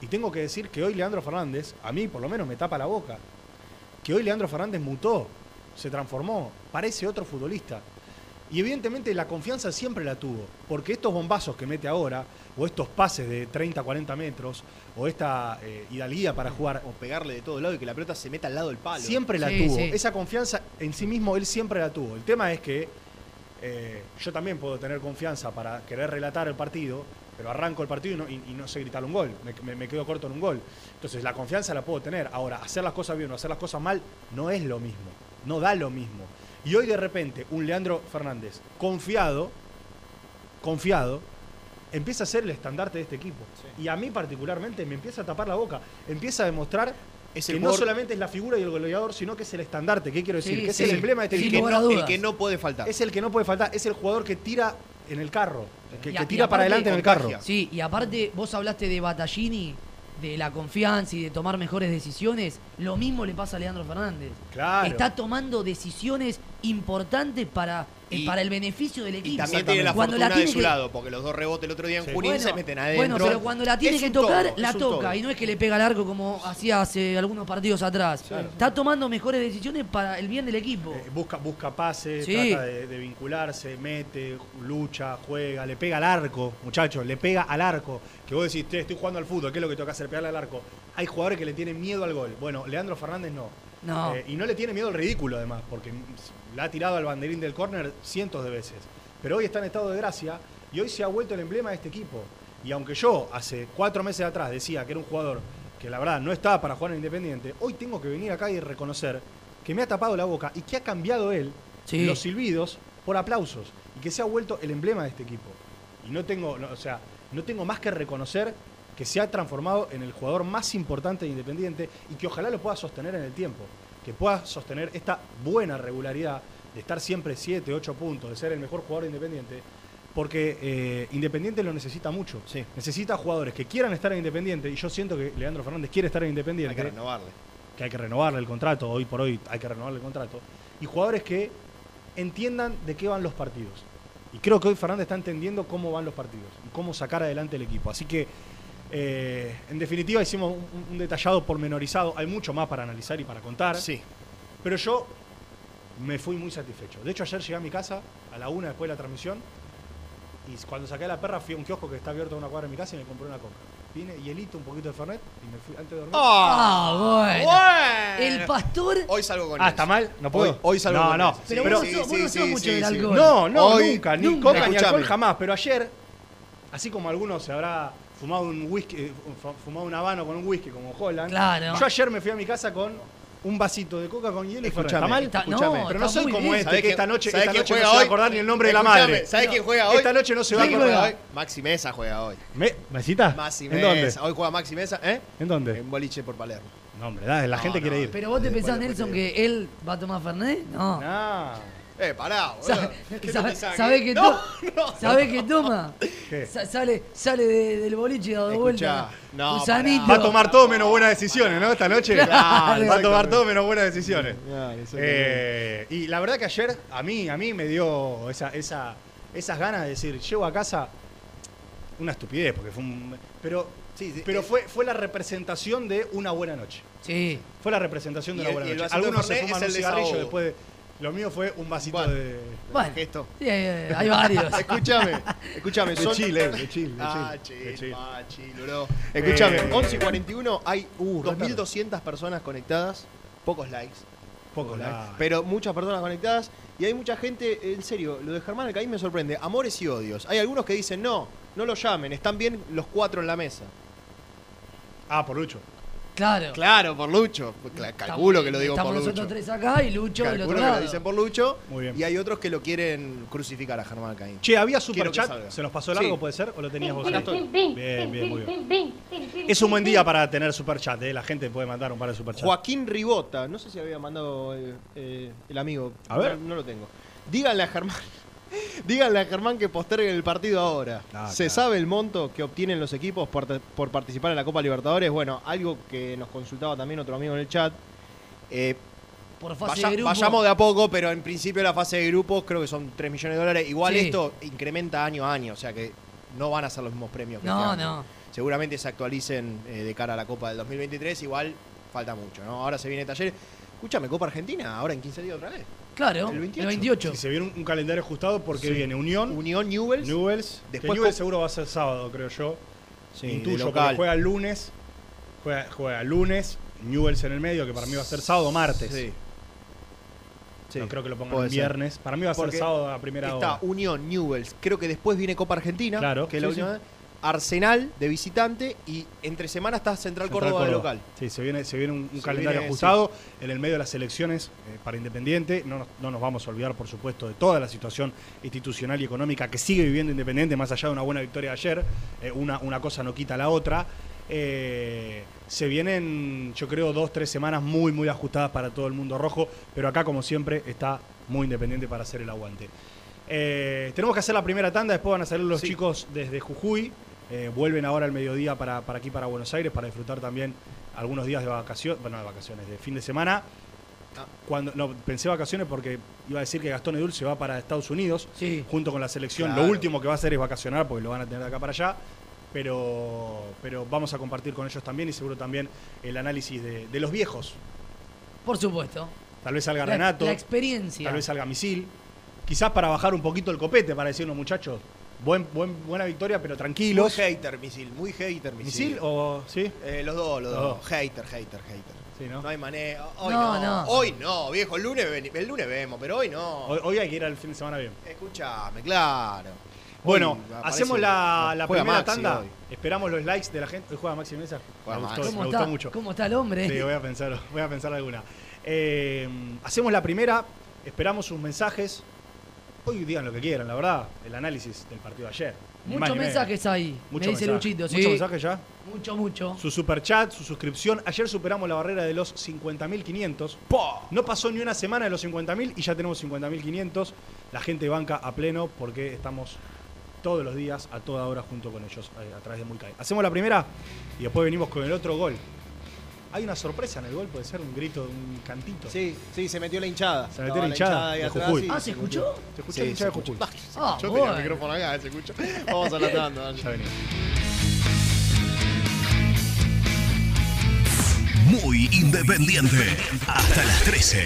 Y tengo que decir que hoy Leandro Fernández, a mí por lo menos me tapa la boca, que hoy Leandro Fernández mutó, se transformó, parece otro futbolista. Y evidentemente la confianza siempre la tuvo, porque estos bombazos que mete ahora, o estos pases de 30, 40 metros, o esta eh, hidalguía para jugar O pegarle de todo lado y que la pelota se meta al lado del palo. Siempre la Sí, tuvo. sí. Esa confianza en sí mismo, él siempre la tuvo. El tema es que eh, yo también puedo tener confianza para querer relatar el partido, pero arranco el partido y no, y- y no sé gritar un gol. Me, me- me quedo corto en un gol. Entonces la confianza la puedo tener. Ahora, hacer las cosas bien o hacer las cosas mal no es lo mismo. No da lo mismo. Y hoy de repente un Leandro Fernández confiado, confiado, empieza a ser el estandarte de este equipo. Y a mí particularmente me empieza a tapar la boca. Empieza a demostrar Es que el no solamente es la figura y el goleador, sino que es el estandarte. ¿Qué quiero decir? Sí, que es sí. el emblema de este el, que equipo. a no, el que no puede faltar. Es el que no puede faltar. Es el jugador que tira en el carro. Que, Y que tira para adelante en el carro. Sí, y aparte vos hablaste de Battaglini, de la confianza y de tomar mejores decisiones. Lo mismo le pasa a Leandro Fernández. Claro. Está tomando decisiones importantes para, Y- para el beneficio del y equipo. también tiene la Cuando fortuna de tiene su que- lado, porque los dos rebotes el otro día en Sí. Junín Bueno, se meten adentro. Bueno, pero cuando la tiene Es que tocar, todo, la toca. todo. Y no es que le pega al arco como hacía hace algunos partidos atrás. Está tomando mejores decisiones para el bien del equipo. Eh, busca, busca pases, Sí. trata de, de vincularse, mete, lucha, juega, le pega al arco, muchachos, le pega al arco. Que vos decís, "Che, estoy jugando al fútbol, ¿qué es lo que que hacer? Pegarle al arco. Hay jugadores que le tienen miedo al gol. Bueno, Leandro Fernández no. No. Eh, y no le tiene miedo al ridículo, además, porque la ha tirado al banderín del córner cientos de veces. Pero hoy está en estado de gracia y hoy se ha vuelto el emblema de este equipo. Y aunque yo hace cuatro meses atrás decía que era un jugador que la verdad no estaba para jugar en Independiente, hoy tengo que venir acá y reconocer que me ha tapado la boca y que ha cambiado él Sí. los silbidos por aplausos y que se ha vuelto el emblema de este equipo. Y no tengo, no, o sea, no tengo más que reconocer que se ha transformado en el jugador más importante de Independiente y que ojalá lo pueda sostener en el tiempo, que pueda sostener esta buena regularidad de estar siempre 7, 8 puntos, de ser el mejor jugador de Independiente, porque eh, Independiente lo necesita mucho. Sí. Necesita jugadores que quieran estar en Independiente y yo siento que Leandro Fernández quiere estar en Hay Independiente que renovarle. que hay que renovarle el contrato, hoy por hoy hay que renovarle el contrato, y jugadores que entiendan de qué van los partidos. Y creo que hoy Fernández está entendiendo cómo van los partidos y cómo sacar adelante el equipo. Así que, eh, en definitiva, hicimos un, un detallado pormenorizado. Hay mucho más para analizar y para contar. Sí. Pero yo me fui muy satisfecho. De hecho, ayer llegué a mi casa a la una después de la transmisión. Y cuando saqué a la perra fui a un kiosco que está abierto a una cuadra de mi casa y me compré una coca. vine, hielito, un poquito de Fernet y me fui antes de dormir. Ah, bueno. bueno. El pastor. Hoy salgo con ah, eso. ¿está mal? ¿No puedo? Hoy, hoy salgo No, con no. eso. Pero Sí, vos sí, no vos sí, no sos mucho sí, del sí. alcohol. No, no, Hoy- nunca, ni nunca. coca ni Escuchame. alcohol jamás. Pero ayer, así como algunos se habrá fumado un whisky, eh, fu- fumado un habano con un whisky como Holland. Claro. Yo ayer me fui a mi casa con un vasito de coca con hielo y Fernet. Escuchame, ¿Está mal? Está- Escuchame. no, Pero no soy como bien. este, ¿Sabés que quién- esta noche, esta noche no se va a hoy? acordar ni el nombre de la madre. ¿Sabés quién juega hoy? Esta noche no se va a ¿Quién acordar. juega? Maxi Mesa juega hoy. ¿Me? ¿Mesita? Maxi ¿En dónde? Mesa. Hoy juega Maxi Mesa, ¿eh? ¿En dónde? En boliche por Palermo. No, hombre, la No, gente no, quiere ir. Pero vos te pensás, Nelson, que él va a tomar Fernet? No. No. Eh, pará, boludo. Sa- ¿Qué te sabe- ¿Sabe que, no, no. sabe que toma? ¿Qué? Sa- sale sale de- del boliche y da Escuchá, vuelta. no. Va a tomar todo menos buenas decisiones, ¿no? Esta noche. Claro, Va a tomar todo menos buenas decisiones. Claro. Eh, y la verdad que ayer a mí, a mí me dio esa, esa, esas ganas de decir, llego a casa una estupidez, porque fue un. Pero, Sí, sí, pero eh, fue, fue la representación de una buena noche. Sí. Fue la representación de Y una el- buena el noche. de Algunos se fuman es un el cigarrillo desahogo. después de. Lo mío fue un vasito Bueno. de. Bueno. Gesto. Sí, hay, hay varios. Escúchame, escúchame. De son- Chile, de Chile, Ah, Chile, Chile. ah, chill, bro. Escúchame, Eh, 11 y 41 hay Uh, re 2.200 personas conectadas, pocos likes. Pocos likes, likes. Pero muchas personas conectadas y hay mucha gente, en serio, lo de Germán Alcaín me sorprende. Amores y odios. Hay algunos que dicen, no, no lo llamen, están bien los cuatro en la mesa. Ah, por Lucho. Claro. Claro, por Lucho. Calculo que lo digo Estamos por nosotros Lucho. tres acá y Lucho del Calculo otro que lo dicen por Lucho. Muy bien. Y hay otros que lo quieren crucificar a Germán Alcaín. Che, ¿había superchat? ¿Se nos pasó largo, Sí. puede ser? ¿O lo tenías vos? Bien, bien, muy bien. Es un buen día para tener superchat, ¿eh? La gente puede mandar un par de superchats. Joaquín Ribota, no sé si había mandado eh, eh, el amigo. A ver. No, no lo tengo. Díganle a Germán. Díganle a Germán que posterguen el partido ahora. Ah, ¿Se claro. sabe el monto que obtienen los equipos por, por participar en la Copa Libertadores? Bueno, algo que nos consultaba también otro amigo en el chat. Eh, Por fase vaya- de grupo. vayamos de a poco, pero en principio la fase de grupos creo que son 3 millones de dólares. Igual Sí. esto incrementa año a año, o sea que no van a ser los mismos premios que No, este año no. seguramente se actualicen eh, de cara a la Copa del 2023. Igual falta mucho, ¿no? Ahora se viene taller. Escúchame, Copa Argentina, ahora en 15 días otra vez. Claro, El el 28. 28. Si se viene un, un calendario ajustado porque Sí. viene Unión, Unión Newells. Newells. Después que Newells seguro va a ser sábado, creo yo. Sí, Intuyo, local. porque juega el lunes. Juega, juega el lunes, Newells en el medio, que para mí va a ser sábado o martes. Sí. Sí, No creo que lo pongan el viernes. Para mí va a ser Porque sábado a primera Está hora. Unión Newells. Creo que después viene Copa Argentina. Claro, Que es la Arsenal de visitante y entre semana está Central, Central Córdoba, de local. Sí, se viene, se viene un, un Se calendario viene, ajustado en el medio de las elecciones eh, para Independiente. No nos, no nos vamos a olvidar, por supuesto, de toda la situación institucional y económica que sigue viviendo Independiente, más allá de una buena victoria de ayer. Eh, una, una cosa no quita la otra. Eh, se vienen, yo creo, dos, tres semanas muy, muy ajustadas para todo el mundo rojo, pero acá, como siempre, está muy Independiente para hacer el aguante. Eh, tenemos que hacer la primera tanda, después van a salir los Sí. chicos desde Jujuy. Eh, vuelven ahora al mediodía para, para aquí, para Buenos Aires, para disfrutar también algunos días de vacaciones, bueno, de vacaciones, de fin de semana. Ah. Cuando, no, pensé vacaciones porque iba a decir que Gastón Edul se va para Estados Unidos Sí. junto con la selección. Claro. Lo último que va a hacer es vacacionar porque lo van a tener de acá para allá. Pero, pero vamos a compartir con ellos también y seguro también el análisis de, de los viejos. Por supuesto. Tal vez salga La, Renato, la experiencia. tal vez salga Misil. Quizás para bajar un poquito el copete, para decirnos, muchachos, buen, buen, buena victoria, pero Muy tranquilos. hater, misil. Muy hater, misil. ¿Misil o sí? Eh, los dos, los Los dos. dos. Hater, hater, hater. Sí, ¿no? No hay manera. Hoy No, no, no. Hoy no, viejo. El lunes, el lunes vemos, pero hoy no. Hoy, hoy hay que ir al fin de semana bien. Escúchame, claro. Bueno, Hoy hacemos la, primera Maxi tanda. hoy. Esperamos los likes de la gente. Hoy juega Maxi Mesa. Juega me Maxi. gustó, ¿Cómo, me está, gustó mucho. ¿Cómo está el hombre? Sí, voy a pensar, voy a pensar alguna. Eh, hacemos la primera, esperamos sus mensajes. Hoy digan lo que quieran, la verdad. El análisis del partido de ayer. Muchos menos. mensajes ahí. Mucho me dice mensaje. Luchito, sí. Muchos mensajes ya. Mucho, mucho. Su superchat, su suscripción. Ayer superamos la barrera de los 50.500. No pasó ni una semana de los 50.000 y ya tenemos 50.500. La gente banca a pleno porque estamos todos los días, a toda hora, junto con ellos, eh, a través de Muy Kai. Hacemos la primera y después venimos con el otro gol. Hay una sorpresa en el gol, puede ser un grito, un cantito. Sí, sí, se metió la hinchada. Se metió la hinchada ahí de atrás Jujuy. Ah, ¿se escuchó? ¿Se escucha Sí, el hincha de se Jujuy? escuchó. Ah, Yo tenía el micrófono acá, se escucha. Vamos a la tanda. dale. Ya venimos. Muy independiente. Hasta las 13.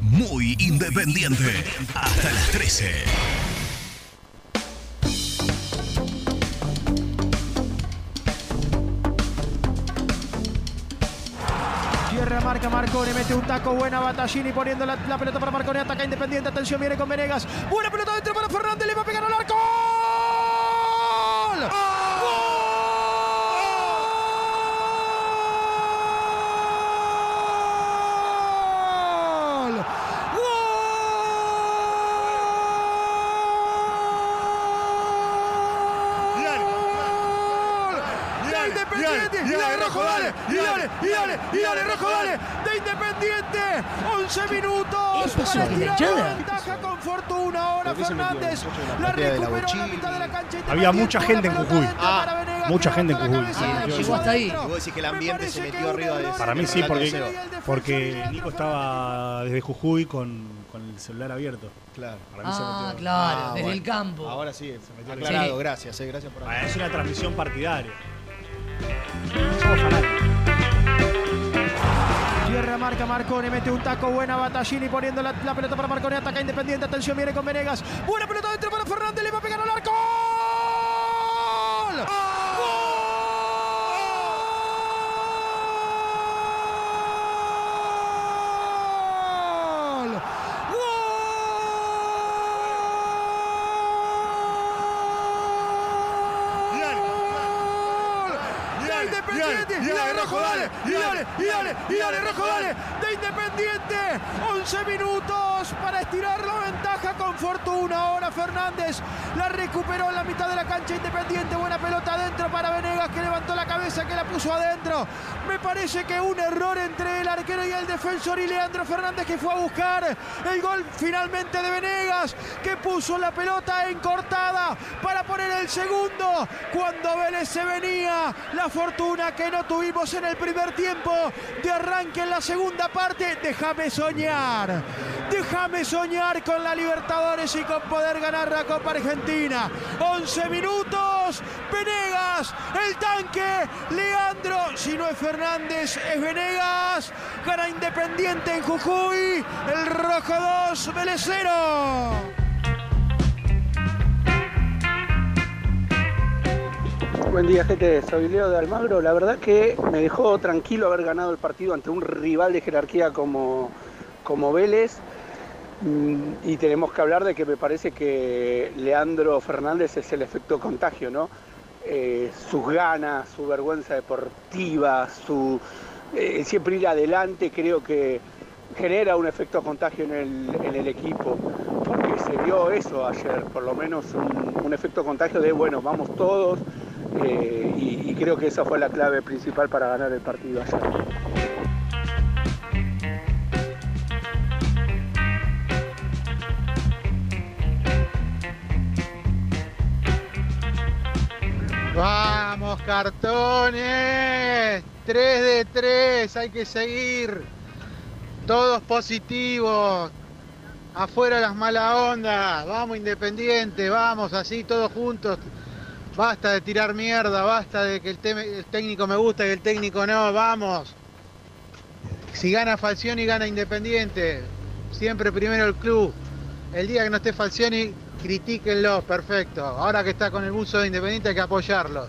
Muy independiente. Hasta las 13. Tierra marca Marcone, mete un taco, buena Batallini poniendo la, la pelota para Marcone, ataca Independiente, atención, viene con Venegas. Buena pelota dentro para Fernández, le va a pegar al arco. ¡Gol! ¡Gol! ¡Gol! ¡De Independiente! ¡Y dale, rojo, dale! ¡Y dale, y dale, y dale, rojo, dale! ¡De Independiente! 11 minutos ¿Qué pasó? para ¿En la ventaja con fortuna ahora ¿Por qué se metió Fernández. la recuperó en la mitad de la cancha Había mucha Independiente, gente en Jujuy. Ah, mucha gente en Jujuy. Ah, llegó hasta ahí. vos decís que el ambiente se metió arriba de. Para mí sí, porque, porque Nico estaba desde Jujuy con, con el celular abierto. Claro. Para mí se Ah, metió. claro, Ah, desde bueno. el campo. Ahora sí, metió el- aclarado, Sí. gracias, eh, gracias por Ah, Es una transmisión partidaria. Tierra marca Marcone, mete un taco, buena Batallini poniendo la, pelota para Marcone, ataca Independiente, atención, viene con Venegas. Buena pelota dentro para Fernández, le va a pegar al arco. ¡Gol! ¡Gol! ¡De Independiente! ¡Y dale, rojo, dale! ¡Y dale, y dale, y dale, rojo, dale! ¡De Independiente! 11 minutos para estirar la ventaja con fortuna. Ahora Fernández la recuperó en la mitad de la cancha independiente. Buena pelota adentro para Venegas que levantó la cabeza, que la puso adentro. Me parece que un error entre el arquero y el defensor y Leandro Fernández que fue a buscar el gol finalmente de Venegas que puso la pelota encortada para poner el segundo cuando Vélez se venía. La fortuna que no tuvimos en el primer tiempo de arranque en la segunda parte. Déjame soñar. Déjame soñar con la Libertadores y con poder ganar la Copa Argentina. 11 minutos. Venegas, el tanque. Leandro, si no es Fernández, es Venegas. Gana Independiente en Jujuy. El Rojo 2, Vélez 0. Buen día, gente. Soy Leo de Almagro. La verdad que me dejó tranquilo haber ganado el partido ante un rival de jerarquía como, como Vélez. Mm, Y tenemos que hablar de que me parece que Leandro Fernández es el efecto contagio, ¿no? Eh, sus ganas, su vergüenza deportiva, su eh, siempre ir adelante, creo que genera un efecto contagio en el, equipo, porque se vio eso ayer, por lo menos un, un efecto contagio de, bueno, vamos todos, eh, y, y creo que esa fue la clave principal para ganar el partido ayer. Vamos, cartones. 3 de 3, hay que seguir. Todos positivos. Afuera las malas ondas. Vamos, Independiente. Vamos, así todos juntos. Basta de tirar mierda. Basta de que el, el técnico me gusta y el técnico no. Vamos. Si gana Falcioni, gana Independiente. Siempre primero el club. El día que no esté Falcioni, critíquenlo. Perfecto. Ahora que está con el buzo de Independiente, hay que apoyarlo.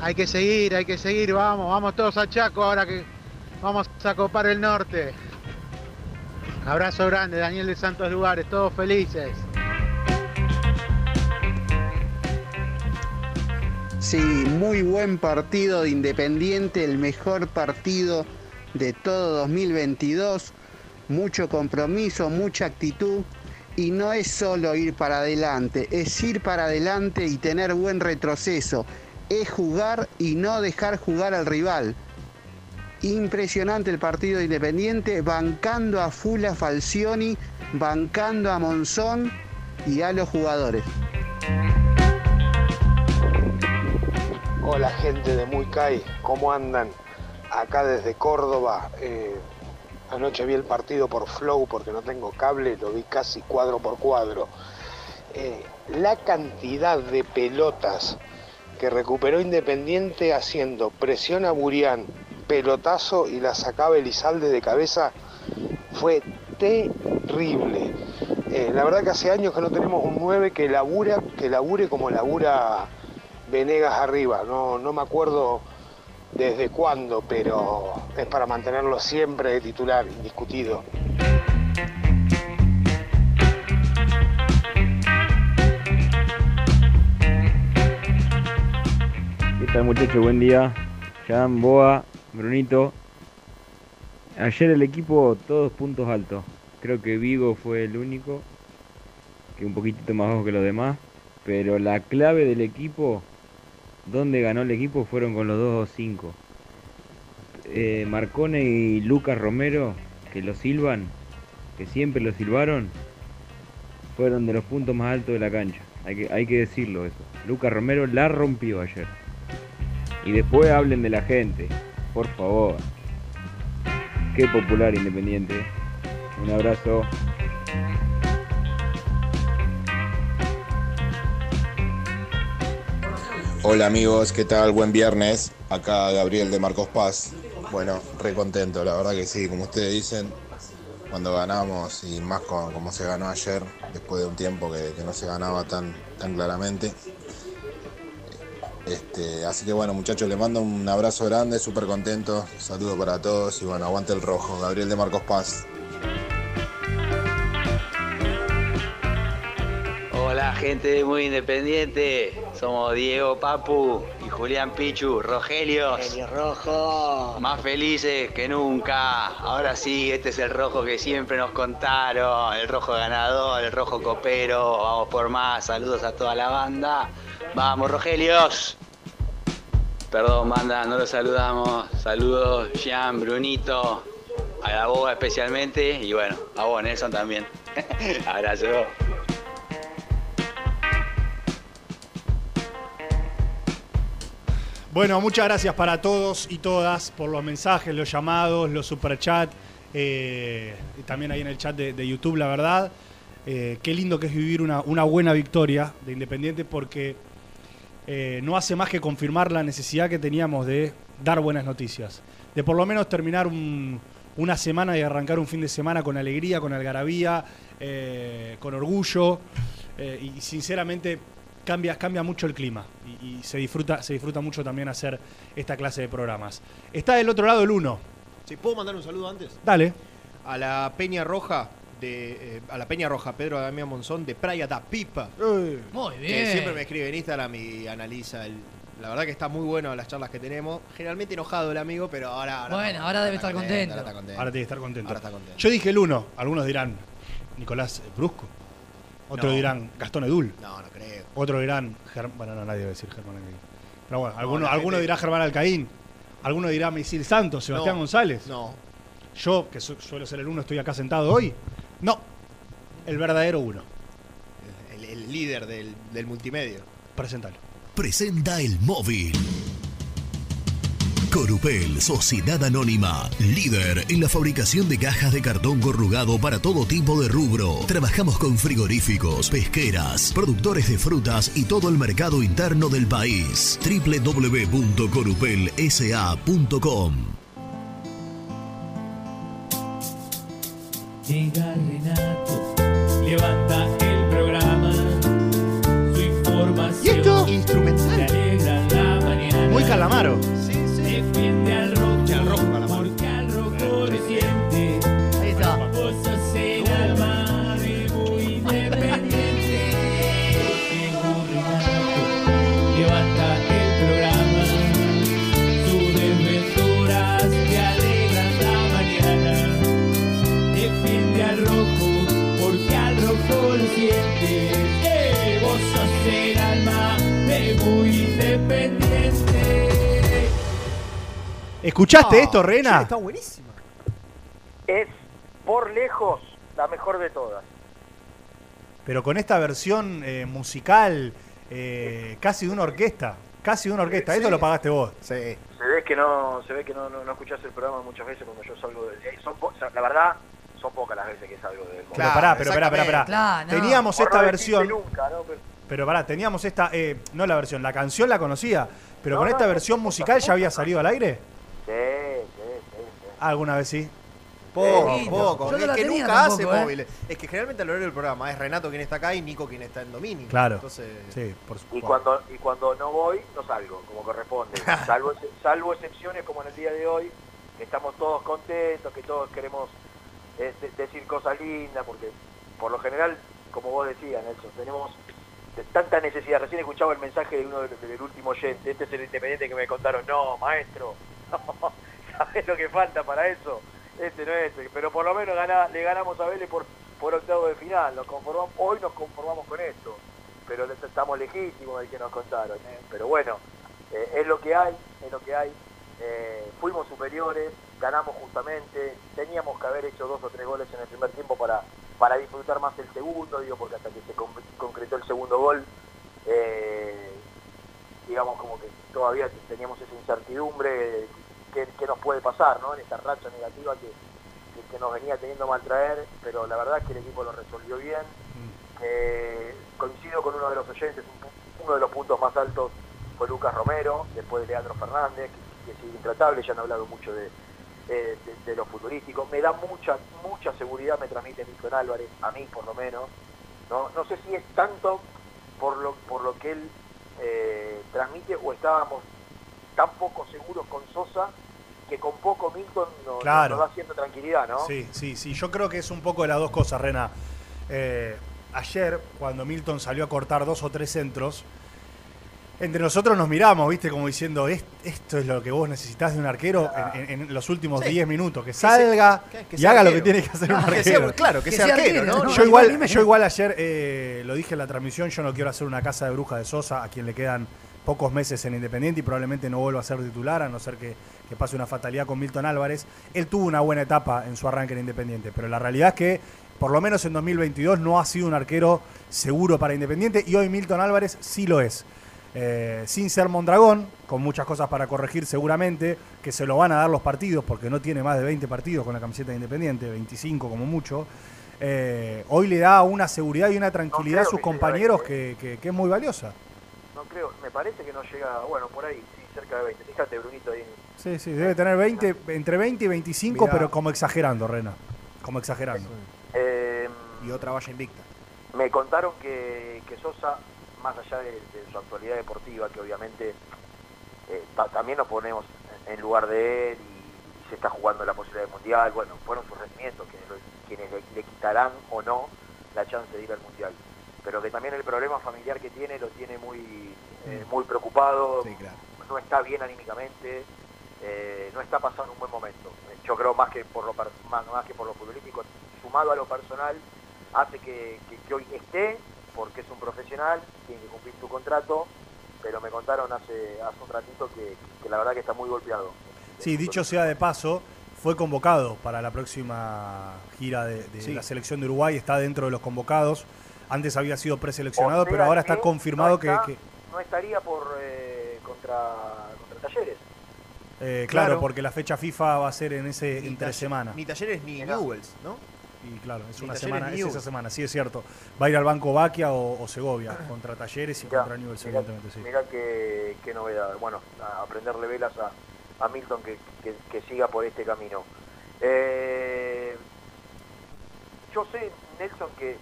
Hay que seguir, hay que seguir. Vamos, vamos todos a Chaco ahora que vamos a copar el norte. Abrazo grande, Daniel de Santos Lugares, todos felices. Sí, muy buen partido de Independiente, el mejor partido de todo 2022. Mucho compromiso, mucha actitud. Y no es solo ir para adelante, es ir para adelante y tener buen retroceso. Es jugar y no dejar jugar al rival. Impresionante el partido de Independiente, bancando a full a Falcioni, bancando a Monzón y a los jugadores. Hola gente de Muy ¿cómo andan? Acá desde Córdoba. eh, anoche vi el partido por Flow porque no tengo cable, lo vi casi cuadro por cuadro. Eh, la cantidad de pelotas que recuperó Independiente haciendo presión a Burián, pelotazo y la sacaba Elizalde de cabeza fue terrible. Eh, la verdad que hace años que no tenemos un 9 que labura, que labure como labura Venegas arriba. No, no me acuerdo desde cuándo, pero es para mantenerlo siempre de titular, indiscutido. ¿Qué tal muchachos? Buen día. Jan, Boa, Brunito. Ayer el equipo todos puntos altos. Creo que Vigo fue el único que un poquitito más bajo que los demás. Pero la clave del equipo, donde ganó el equipo, fueron con los dos o cinco. Eh, Marcone y Lucas Romero, que lo silban, que siempre lo silbaron, fueron de los puntos más altos de la cancha. Hay que, hay que decirlo eso. Lucas Romero la rompió ayer. Y después hablen de la gente, por favor. Qué popular Independiente. Un abrazo. Hola amigos, ¿qué tal? Buen viernes. Acá Gabriel de Marcos Paz. Bueno, re contento, la verdad que sí, como ustedes dicen, cuando ganamos y más como se ganó ayer, después de un tiempo que, no se ganaba tan, tan claramente. Este, así que bueno muchachos, les mando un abrazo grande, súper contento, saludo para todos y bueno, aguante el rojo, Gabriel de Marcos Paz. Hola gente muy independiente, somos Diego, Papu y Julián Pichu, Rogelio. rojo. Más felices que nunca. Ahora sí, este es el rojo que siempre nos contaron. El rojo ganador, el rojo copero. Vamos por más. Saludos a toda la banda. Vamos, Rogelios. Perdón, banda, no los saludamos. Saludos, Jean, Brunito, a la boga especialmente. Y bueno, a vos, Nelson también. Abrazo. Bueno, muchas gracias para todos y todas por los mensajes, los llamados, los superchats, eh, también ahí en el chat de, YouTube, la verdad. Eh, qué lindo que es vivir una, buena victoria de Independiente porque eh, no hace más que confirmar la necesidad que teníamos de dar buenas noticias. De por lo menos terminar un- una semana y arrancar un fin de semana con alegría, con algarabía, eh, con orgullo. y sinceramente cambia, cambia mucho el clima y, y se, disfruta, se disfruta mucho también hacer esta clase de programas. Está del otro lado el uno. ¿Sí, ¿Puedo mandar un saludo antes? Dale. A la Peña Roja de. eh, a la Peña Roja, Pedro Damián Monzón de Praia da Pipa. Muy Que bien. siempre me escribe en Instagram y analiza el. La verdad que está muy bueno las charlas que tenemos. Generalmente enojado el amigo, pero ahora. ahora Bueno, ahora debe estar contento. Ahora está contento. Ahora tiene que estar contento. Ahora está contento. Yo dije el uno. Algunos dirán Nicolás Brusco. Otros No. dirán Gastón Edul. No, no creo. Otros dirán. Ger- bueno, no, nadie va a decir Germán Alcaín. Pero bueno, No, alguno, alguno gente- dirá Germán Alcaín. Alguno dirá Misil Santos, Sebastián No, González. No. Yo, que su- suelo ser el uno, estoy acá sentado hoy. No. El verdadero uno. El, el líder del, del multimedia. Presentalo. Presenta el móvil. Corupel, Sociedad Anónima, líder en la fabricación de cajas de cartón corrugado para todo tipo de rubro. Trabajamos con frigoríficos, pesqueras, productores de frutas y todo el mercado interno del país. www.corupelsa.com Llega Renato, levanta el programa, su información. ¿Y esto? Instrumental. Muy calamaro. ¿Escuchaste esto, Rena? che, está buenísima. Es por lejos la mejor de todas. Pero con esta versión eh, musical, eh, casi de una orquesta. Casi de una orquesta. Esto lo pagaste vos. Sí. Se ve que no, se ve que no, no, no escuchás el programa muchas veces cuando yo salgo de, eh, son po- o sea, la verdad, son pocas las veces que salgo del Pero pará, pero pará, pará, pará. Claro, no. Teníamos Por esta no versión. nunca, ¿no? Pero- Pero pará, teníamos esta. eh, no la versión, la canción la conocía. Pero No, con no, esta no, versión musical ya había salido al aire. Sí, sí, sí, sí. Alguna vez sí. Poco, Sí, poco. yo no es la que tenía nunca tampoco, hace ¿eh? móviles. Es que generalmente a lo largo del programa es Renato quien está acá y Nico quien está en dominio. Claro. Entonces, Sí, por Y supuesto. cuando, y cuando no voy, no salgo, como corresponde. Salvo, ex- salvo excepciones como en el día de hoy, que estamos todos contentos, que todos queremos eh, de- decir cosas lindas, porque por lo general, como vos decías, Nelson, tenemos de- tanta necesidad. Recién escuchaba el mensaje de uno del, del último oyente, este es el independiente que me contaron, no, maestro, ¿sabés lo que falta para eso? Este no es, pero por lo menos le ganamos a Vélez por, por octavo de final, nos conformamos, hoy nos conformamos con esto pero estamos legítimos del que nos contaron. ¿eh? Pero bueno, eh, es lo que hay, es lo que hay. Eh, fuimos superiores, ganamos justamente, teníamos que haber hecho dos o tres goles en el primer tiempo para, para disfrutar más el segundo, digo, porque hasta que se con- concretó el segundo gol, digamos como que todavía teníamos esa incertidumbre que nos puede pasar, ¿no? En esta racha negativa que, que- que nos venía teniendo mal traer, pero la verdad es que el equipo lo resolvió bien. Eh, coincido con uno de los oyentes, uno de los puntos más altos fue Lucas Romero, después de Leandro Fernández, que, que sigue intratable, ya han hablado mucho de, eh, de, de lo futurístico. Me da mucha, mucha seguridad, me transmite Milton Álvarez, a mí por lo menos. No, no sé si es tanto por lo, por lo que él eh, transmite o estábamos tan poco seguros con Sosa que con poco Milton nos, Claro. nos da cierta tranquilidad, ¿no? Sí, sí, sí. Yo creo que es un poco de las dos cosas, Rena. Eh, ayer, cuando Milton salió a cortar dos o tres centros, Entre nosotros nos miramos, ¿viste? Como diciendo, "Es- esto es lo que vos necesitas de un arquero en, en- en los últimos Sí. 10 minutos. Que Que salga sea- que- que y haga lo que tiene que hacer un que arquero. sea- claro, que Que sea sea arquero, arquero, ¿no? Yo No, igual, igual- yo igual ayer eh, lo dije en la transmisión, yo no quiero hacer una casa de bruja de Sosa, a quien le quedan pocos meses en Independiente y probablemente no vuelva a ser titular, a no ser que, que pase una fatalidad con Milton Álvarez. Él tuvo una buena etapa en su arranque en Independiente, pero la realidad es que por lo menos en 2022 no ha sido un arquero seguro para Independiente y hoy Milton Álvarez sí lo es. Eh, sin ser Mondragón, con muchas cosas para corregir seguramente, que se lo van a dar los partidos, porque no tiene más de 20 partidos con la camiseta de Independiente, 25 como mucho. Eh, hoy le da una seguridad y una tranquilidad a sus que compañeros que, que- que es muy valiosa. No creo, me parece que no llega, bueno, por ahí, sí, cerca de 20. Fíjate, Brunito, ahí. Sí, sí, debe tener 20, entre 20 y 25, Mirá. pero como exagerando, Rena. Como exagerando. Eh, Y otra valla invicta. Me contaron que, que Sosa, más allá de, de su actualidad deportiva, que obviamente eh, ta- también nos ponemos en lugar de él y, y se está jugando la posibilidad del Mundial, bueno, fueron sus rendimientos quienes, lo- quienes le, le quitarán o no la chance de ir al Mundial. Pero que también el problema familiar que tiene lo tiene muy, eh, muy preocupado, no está bien anímicamente, eh, no está pasando un buen momento. Eh, Yo creo más que por lo más, más que por lo futbolístico, sumado a lo personal, hace que, que- que hoy esté, porque es un profesional, tiene que cumplir su contrato, pero me contaron hace, hace un ratito que, que la verdad que está muy golpeado. Sí, dicho sea de paso, fue convocado para la próxima gira de, de Sí. la selección de Uruguay, está dentro de los convocados. Antes había sido preseleccionado, O sea pero ahora está confirmado no que, está- que- No estaría por eh, contra, contra Talleres. eh, claro, Claro. porque la fecha FIFA va a ser en ese Ni entre Talle- semana. Ni Talleres ni Newells, ¿no? Y claro, es Ni una semana, es esa semana, sí es cierto. Va a ir al Banco Baquia o, o Segovia, contra Talleres y Mirá, contra Newell's, evidentemente, sí. mirá qué, qué novedad. Bueno, a, a prenderle velas a, a Milton que, que- que siga por este camino. Eh, yo sé, Nelson, que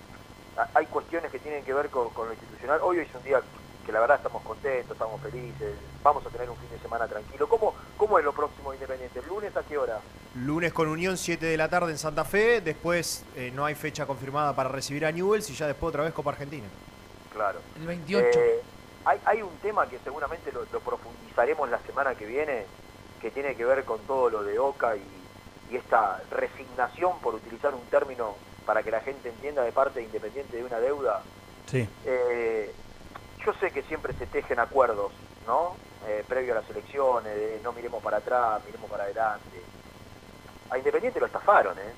hay cuestiones que tienen que ver con, con lo institucional. Hoy es un día que la verdad estamos contentos, estamos felices, vamos a tener un fin de semana tranquilo. ¿Cómo, cómo es lo próximo de Independiente? ¿El lunes a qué hora? Lunes con Unión, 7 de la tarde en Santa Fe. Después eh, no hay fecha confirmada para recibir a Newells y ya después otra vez Copa Argentina. Claro. El 28. Eh, hay, hay un tema que seguramente lo, lo profundizaremos la semana que viene, que tiene que ver con todo lo de Oca y, y esta resignación, por utilizar un término para que la gente entienda de parte de Independiente de una deuda. Sí. Eh, yo sé que siempre se tejen acuerdos, ¿no? Eh, previo a las elecciones, de no miremos para atrás, miremos para adelante. A Independiente lo estafaron, ¿eh?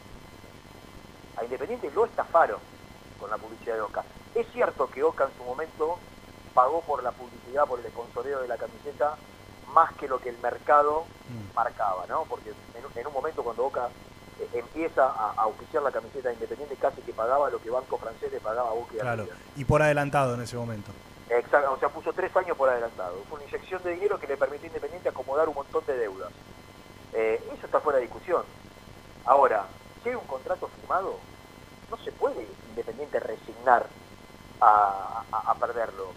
A Independiente lo estafaron con la publicidad de Oca. Es cierto que Oca en su momento pagó por la publicidad, por el sponsoreo de la camiseta, más que lo que el mercado marcaba, ¿no? Porque en, un- en un momento cuando Oca empieza a, a auspiciar la camiseta de Independiente, casi que pagaba lo que Banco Francés le pagaba a Boca a Claro, y por adelantado en ese momento. Exacto, o sea, puso tres años por adelantado. Fue una inyección de dinero que le permitió a Independiente acomodar un montón de deudas. Eh, eso está fuera de discusión. Ahora, si hay un contrato firmado, no se puede Independiente resignar a, a- a perderlo.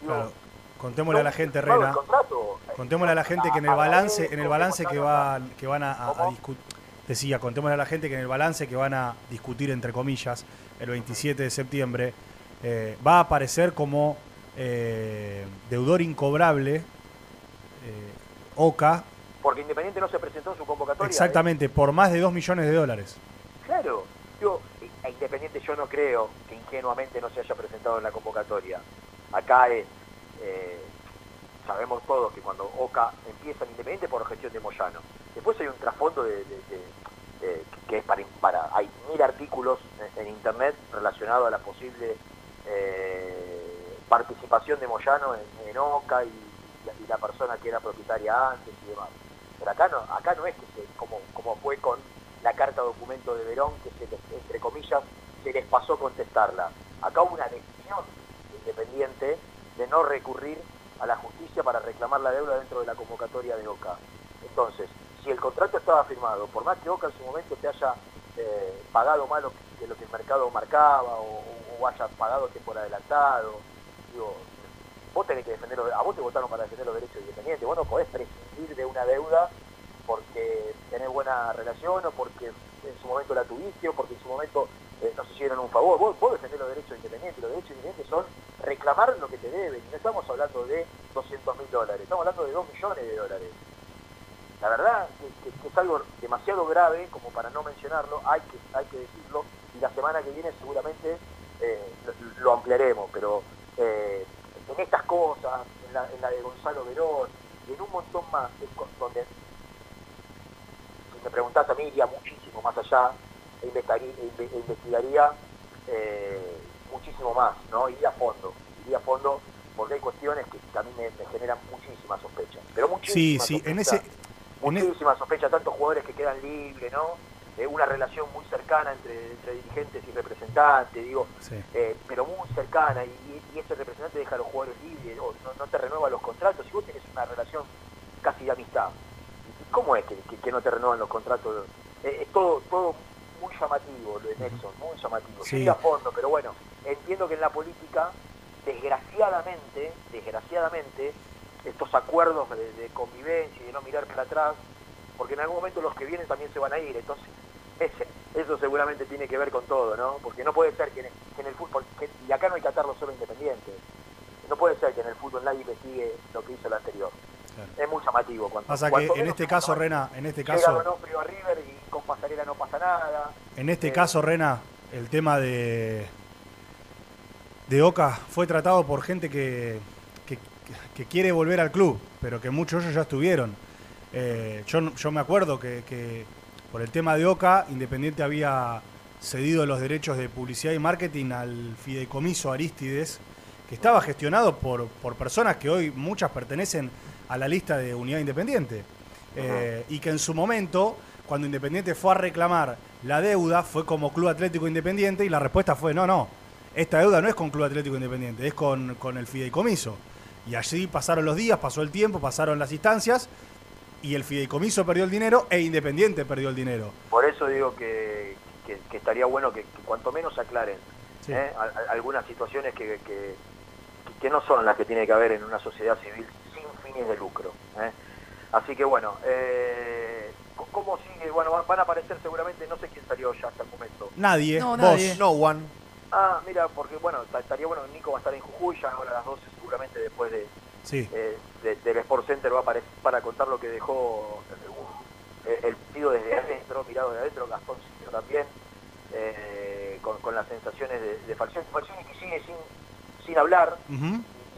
Digo, Claro. Contémosle a la gente, Rena. contrato, Contémosle a la gente que en el balance, en el balance que van, que van a, discutir, decía, contémosle a la gente que en el balance que van a discutir entre comillas el 27 de septiembre eh, va a aparecer como eh, deudor incobrable eh, Oca, porque Independiente no se presentó en su convocatoria. exactamente por más de 2 millones de dólares. Claro, yo, a Independiente yo no creo que ingenuamente no se haya presentado en la convocatoria. Acá es, sabemos todos que cuando Oca empieza en Independiente por gestión de Moyano. Después hay un trasfondo de, que es para, para- hay mil artículos en, internet relacionados a la posible eh, participación de Moyano en, Oca y, la- persona que era propietaria antes y demás. Pero acá no, acá no es que se, como, como fue con la carta documento de Verón, que se entre comillas, se les pasó contestarla. Acá hubo una decisión independiente de no recurrir a la justicia para reclamar la deuda dentro de la convocatoria de OCA. Entonces, si el contrato estaba firmado, por más que OCA en su momento te haya eh, pagado más lo que, lo que el mercado marcaba o, o haya pagado por adelantado, digo, vos tenés que defender, a vos te votaron para defender los derechos independientes, vos no podés prescindir de una deuda porque tenés buena relación o porque en su momento la tuviste o porque en su momento eh, no se hicieron un favor. Vos, vos defendés los derechos independientes. Los derechos independientes son reclamar lo que te deben. No estamos hablando de 200 mil dólares, estamos hablando de 2 millones de dólares. La verdad que, que- que es algo demasiado grave como para no mencionarlo, hay que, hay que decirlo, y la semana que viene seguramente eh, lo, lo ampliaremos, pero eh, en estas cosas, en la, en la de Gonzalo Verón, y en un montón más, donde si me preguntás a mí iría muchísimo más allá, e investigaría, e e investigaría eh, muchísimo más, ¿no? Iría a fondo, iría a fondo porque hay cuestiones que, mí me, me generan muchísimas sospechas, pero Sí, muchísimas sí, sospechas, ese... en e- muchísimas sospechas, tantos jugadores que quedan libres, ¿no? Eh, una relación muy cercana entre, entre dirigentes y representantes, digo, Sí. eh, pero muy cercana, y, y- ese representante deja a los jugadores libres, o no, no te renueva los contratos, y vos tenés una relación casi de amistad. ¿Y ¿Cómo es que, que- que no te renuevan los contratos? Eh, es todo, todo muy llamativo lo de Nelson, muy llamativo. Sí, a fondo, pero bueno, entiendo que en la política, desgraciadamente, desgraciadamente, estos acuerdos de, de convivencia y de no mirar para atrás, porque en algún momento los que vienen también se van a ir, entonces ese- eso seguramente tiene que ver con todo, ¿no? Porque no puede ser que en el, que en el fútbol, que- y acá no hay que atarlo solo independiente, no puede ser que en el fútbol nadie investigue lo que hizo el anterior. Es muy llamativo. Cuando, Pasa que en este caso, Rena, en este Llega caso, Donofrio a River y con Pasarela no pasa nada. en este Eh, caso, Rena, el tema de de Oca fue tratado por gente que, que, quiere volver al club, pero que muchos de ellos ya estuvieron. Eh, yo, yo me acuerdo que, que por el tema de Oca, Independiente había cedido los derechos de publicidad y marketing al fideicomiso Aristides, que estaba gestionado por, por personas que hoy muchas pertenecen a la lista de Unidad Independiente. Eh, y que en su momento, cuando Independiente fue a reclamar la deuda, fue como Club Atlético Independiente y la respuesta fue, no, no, esta deuda no es con Club Atlético Independiente, es con, con el fideicomiso. Y allí pasaron los días, pasó el tiempo, pasaron las instancias y el fideicomiso perdió el dinero e Independiente perdió el dinero. Por eso digo que, que- que estaría bueno que, que cuanto menos aclaren Sí. ¿eh? Al- al- algunas situaciones que, que- que no son las que tiene que haber en una sociedad civil sin fines de lucro. ¿eh? Así que bueno, eh, ¿cómo sigue? Bueno, van- van a aparecer seguramente, no sé quién salió ya hasta el momento. Nadie, No, vos. nadie. No one. Ah, mira, porque bueno, ta- estaría bueno, Nico va a estar en Jujuy ya ahora a las 12 seguramente después de, Sí. eh, de- del Sport Center va a aparecer para contar lo que dejó eh, el partido desde adentro, mirado desde adentro, Gastón también, eh, con, con las sensaciones de, de Falcioni. Falcioni que sigue sin, sin hablar. Es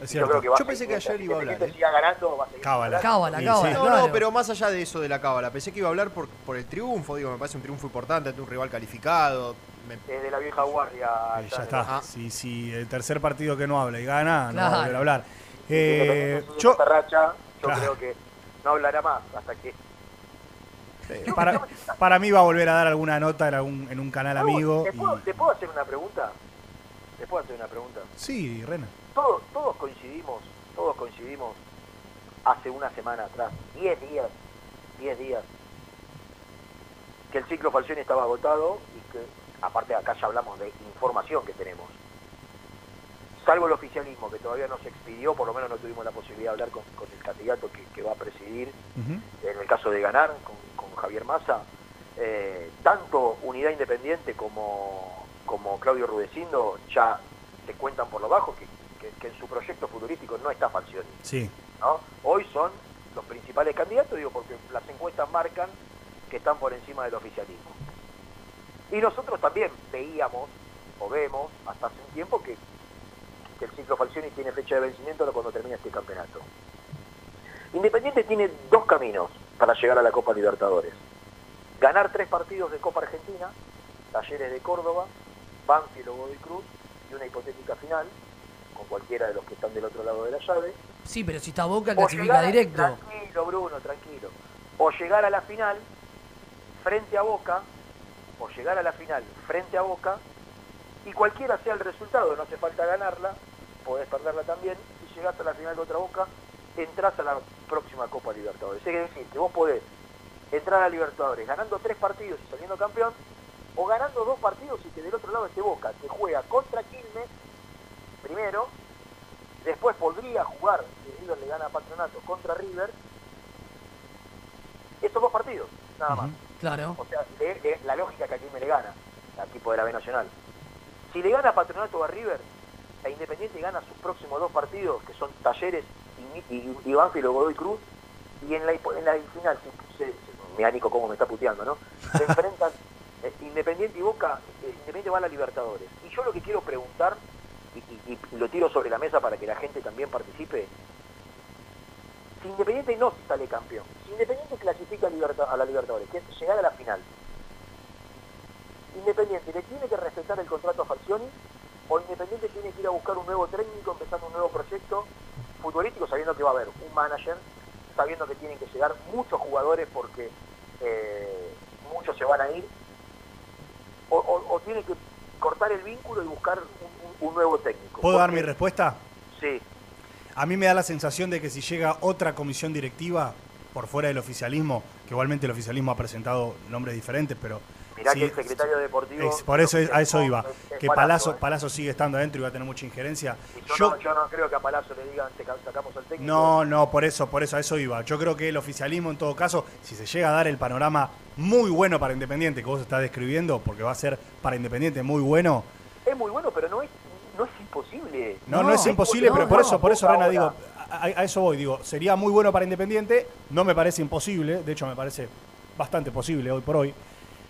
Yo cierto. creo que va a Yo pensé que ayer iba a hablar, ¿eh? siga ganando, va a seguir Cábala. Cábala, Sí, cábala. No, claro. no, pero más allá de eso de la cábala, pensé que iba a hablar por, por el triunfo, digo, me parece un triunfo importante ante un rival calificado. Me- desde la vieja guardia. Eh, ya está. Si, si el tercer partido que no habla y gana, no va a Claro. volver a hablar. Eh, yo, esta racha, yo Claro. creo que no hablará más hasta que para, para mí va a volver a dar alguna nota en, algún, en un canal amigo. ¿Te y- puedo, te puedo hacer una pregunta? ¿Te puedo hacer una pregunta? Sí, Rena. Todos, todos coincidimos, todos coincidimos hace una semana atrás, 10 días, 10 días, que el ciclo Falcioni estaba agotado y que, aparte acá ya hablamos de información que tenemos. Salvo el oficialismo, que todavía no se expidió, por lo menos no tuvimos la posibilidad de hablar con, con el candidato que, que va a presidir en el caso de ganar con, con Javier Massa, eh, tanto Unidad Independiente como, como Claudio Rudecindo ya se cuentan por lo bajo que, que- que en su proyecto futurístico no está Falcioni. Sí. ¿no? Hoy son los principales candidatos, digo, porque las encuestas marcan que están por encima del oficialismo. Y nosotros también veíamos, o vemos, hasta hace un tiempo, que, que el ciclo Falcioni tiene fecha de vencimiento cuando termina este campeonato. Independiente tiene dos caminos para llegar a la Copa Libertadores. Ganar tres partidos de Copa Argentina, Talleres de Córdoba, Banfield o Godoy Cruz, y una hipotética final, con cualquiera de los que están del otro lado de la llave, Sí, pero si está Boca, clasifica directo. Tranquilo, Bruno, tranquilo. O llegar a la final frente a Boca, o llegar a la final frente a Boca, y cualquiera sea el resultado, no hace falta ganarla, podés perderla también, si llegás a la final contra Boca, entrás a la próxima Copa Libertadores. Es decir, que vos podés entrar a Libertadores ganando tres partidos y saliendo campeón, o ganando dos partidos y que del otro lado esté Boca, que juega contra Quilmes, primero, después podría jugar, si River le gana a Patronato, contra River, esos dos partidos, nada más. Claro. O sea, es, la lógica que aquí me le gana al equipo de la B Nacional. Si le gana Patronato a River, e Independiente gana sus próximos dos partidos, que son Talleres y, y, y Banfield o Godoy Cruz, y en la, en la final, se, se, se- mira Nico cómo me está puteando, ¿no? Se enfrentan eh, Independiente y Boca, eh, Independiente va a la Libertadores. Y yo lo que quiero preguntar, y lo tiro sobre la mesa para que la gente también participe, si Independiente no sale campeón, si Independiente clasifica a, Liberta- a la Libertadores, que es llegar a la final, Independiente le tiene que respetar el contrato a Falcioni o Independiente tiene que ir a buscar un nuevo técnico, empezando un nuevo proyecto futbolístico, sabiendo que va a haber un manager, sabiendo que tienen que llegar muchos jugadores porque eh, muchos se van a ir, o, o- o tiene que cortar el vínculo y buscar un, un- un nuevo técnico. ¿Puedo dar mi respuesta? Sí. A mí me da la sensación de que si llega otra comisión directiva por fuera del oficialismo, que igualmente el oficialismo ha presentado nombres diferentes, pero... Mirá que el secretario deportivo... es- por eso es- a eso iba. es- Que Palazzo, ¿eh? Palazzo sigue estando adentro y va a tener mucha injerencia. Yo, Yo, no, yo no creo que a Palazzo le digan, "Te ca- sacamos al técnico. no, no, por eso, por eso, a eso iba. Yo creo que el oficialismo, en todo caso, si se llega a dar el panorama muy bueno para Independiente, que vos estás describiendo, porque va a ser para Independiente muy bueno, Es muy bueno, pero no es, no es imposible. No, no, es imposible, pero por eso, por eso, Rena, digo, a, a eso voy, digo, sería muy bueno para Independiente, no me parece imposible, de hecho me parece bastante posible hoy por hoy,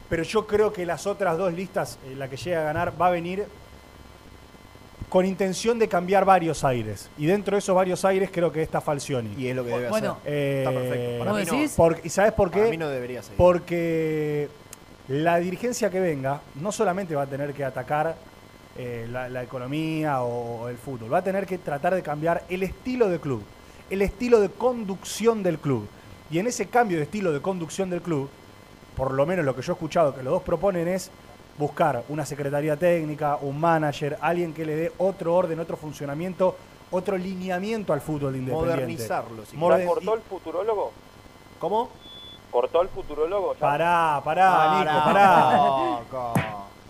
pero yo creo que las otras dos listas, eh, la que llega a ganar, va a venir con intención de cambiar varios aires. Y dentro de esos varios aires creo que está Falcioni. Y es lo que debe Bueno, hacer. Eh, Está perfecto. Para ¿vos mí no. ¿Y sabes por qué? Para mí no debería seguir. Porque la dirigencia que venga no solamente va a tener que atacar eh, la, la economía o el fútbol, va a tener que tratar de cambiar el estilo de club, el estilo de conducción del club. Y en ese cambio de estilo de conducción del club, por lo menos lo que yo he escuchado que los dos proponen es buscar una secretaría técnica, un manager, alguien que le dé otro orden, otro funcionamiento, otro lineamiento al fútbol de Independiente. Modernizarlo, si Moder- ¿Ya cortó el futurólogo? ¿Cómo? ¿Cortó el futurólogo? ya? Pará, pará, Nico, pará.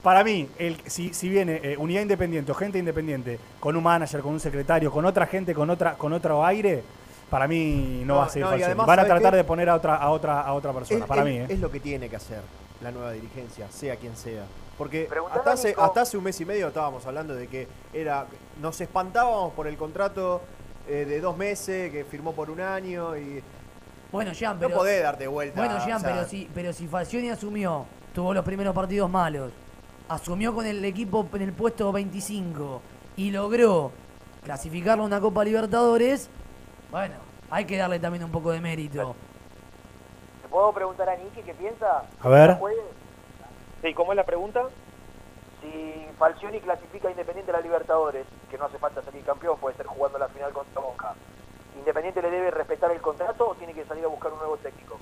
Para mí, el, si, si viene eh, unidad independiente o gente independiente, con un manager, con un secretario, con otra gente, con otra, con otro aire, para mí no, No, va a seguir no, además, Van a ¿sabes tratar qué? de poner a otra, a otra, a otra persona, Es- para es- mí, ¿eh? Es lo que tiene que hacer la nueva dirigencia, sea quien sea. Porque hasta a hace, Nico. hasta hace un mes y medio estábamos hablando de que era nos espantábamos por el contrato eh, de dos meses que firmó por un año y Bueno, Jean, no pero... podés darte vuelta. Bueno, Jean, o sea, pero si, pero si Falcioni asumió, tuvo los primeros partidos malos, asumió con el equipo en el puesto 25 y logró clasificarlo a una Copa Libertadores, bueno, hay que darle también un poco de mérito. ¿Te puedo preguntar a Niki qué piensa? A ver. Sí, ¿cómo es la pregunta? Si Falcioni clasifica a Independiente a la Libertadores, que no hace falta salir campeón, puede ser jugando la final contra Boca, ¿Independiente le debe respetar el contrato o tiene que salir a buscar un nuevo técnico?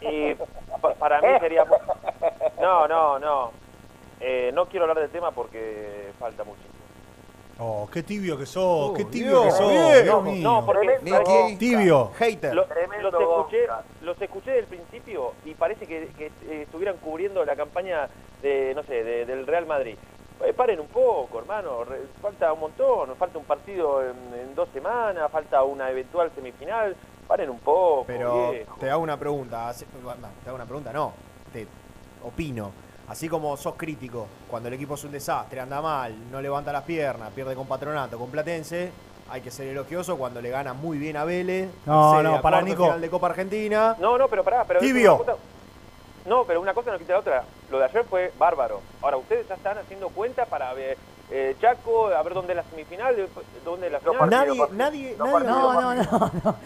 Y pa- para mí sería... No, no, no. Eh, no quiero hablar del tema porque falta mucho. Oh, qué tibio que sos, Oh, qué tibio Dios, que sos, bien. Dios No, mío. No, porque Tibio. hater. Lo- los, escuché, los escuché del principio y parece que, que, eh, estuvieran cubriendo la campaña de, no sé, de- del Real Madrid. Eh, paren un poco, hermano. re- falta un montón. Nos falta un partido en, en dos semanas. Falta una eventual semifinal. Paren un poco. Pero viejo. te hago una pregunta. no, Te hago una pregunta, no. Te opino. Así como sos crítico, cuando el equipo es un desastre, anda mal, no levanta las piernas, pierde con Patronato, con Platense, hay que ser elogioso cuando le gana muy bien a Vélez. No, no, para, Nico. final de Copa Argentina. No, no, pero pará. Pero Tibio. una cosa- no, pero una cosa no quita la otra. Lo de ayer fue bárbaro. Ahora, ustedes ya están haciendo cuenta para ver eh, Chaco, a ver dónde es la semifinal, de- dónde es la final. Nadie, nadie, nadie. No, no, no, no.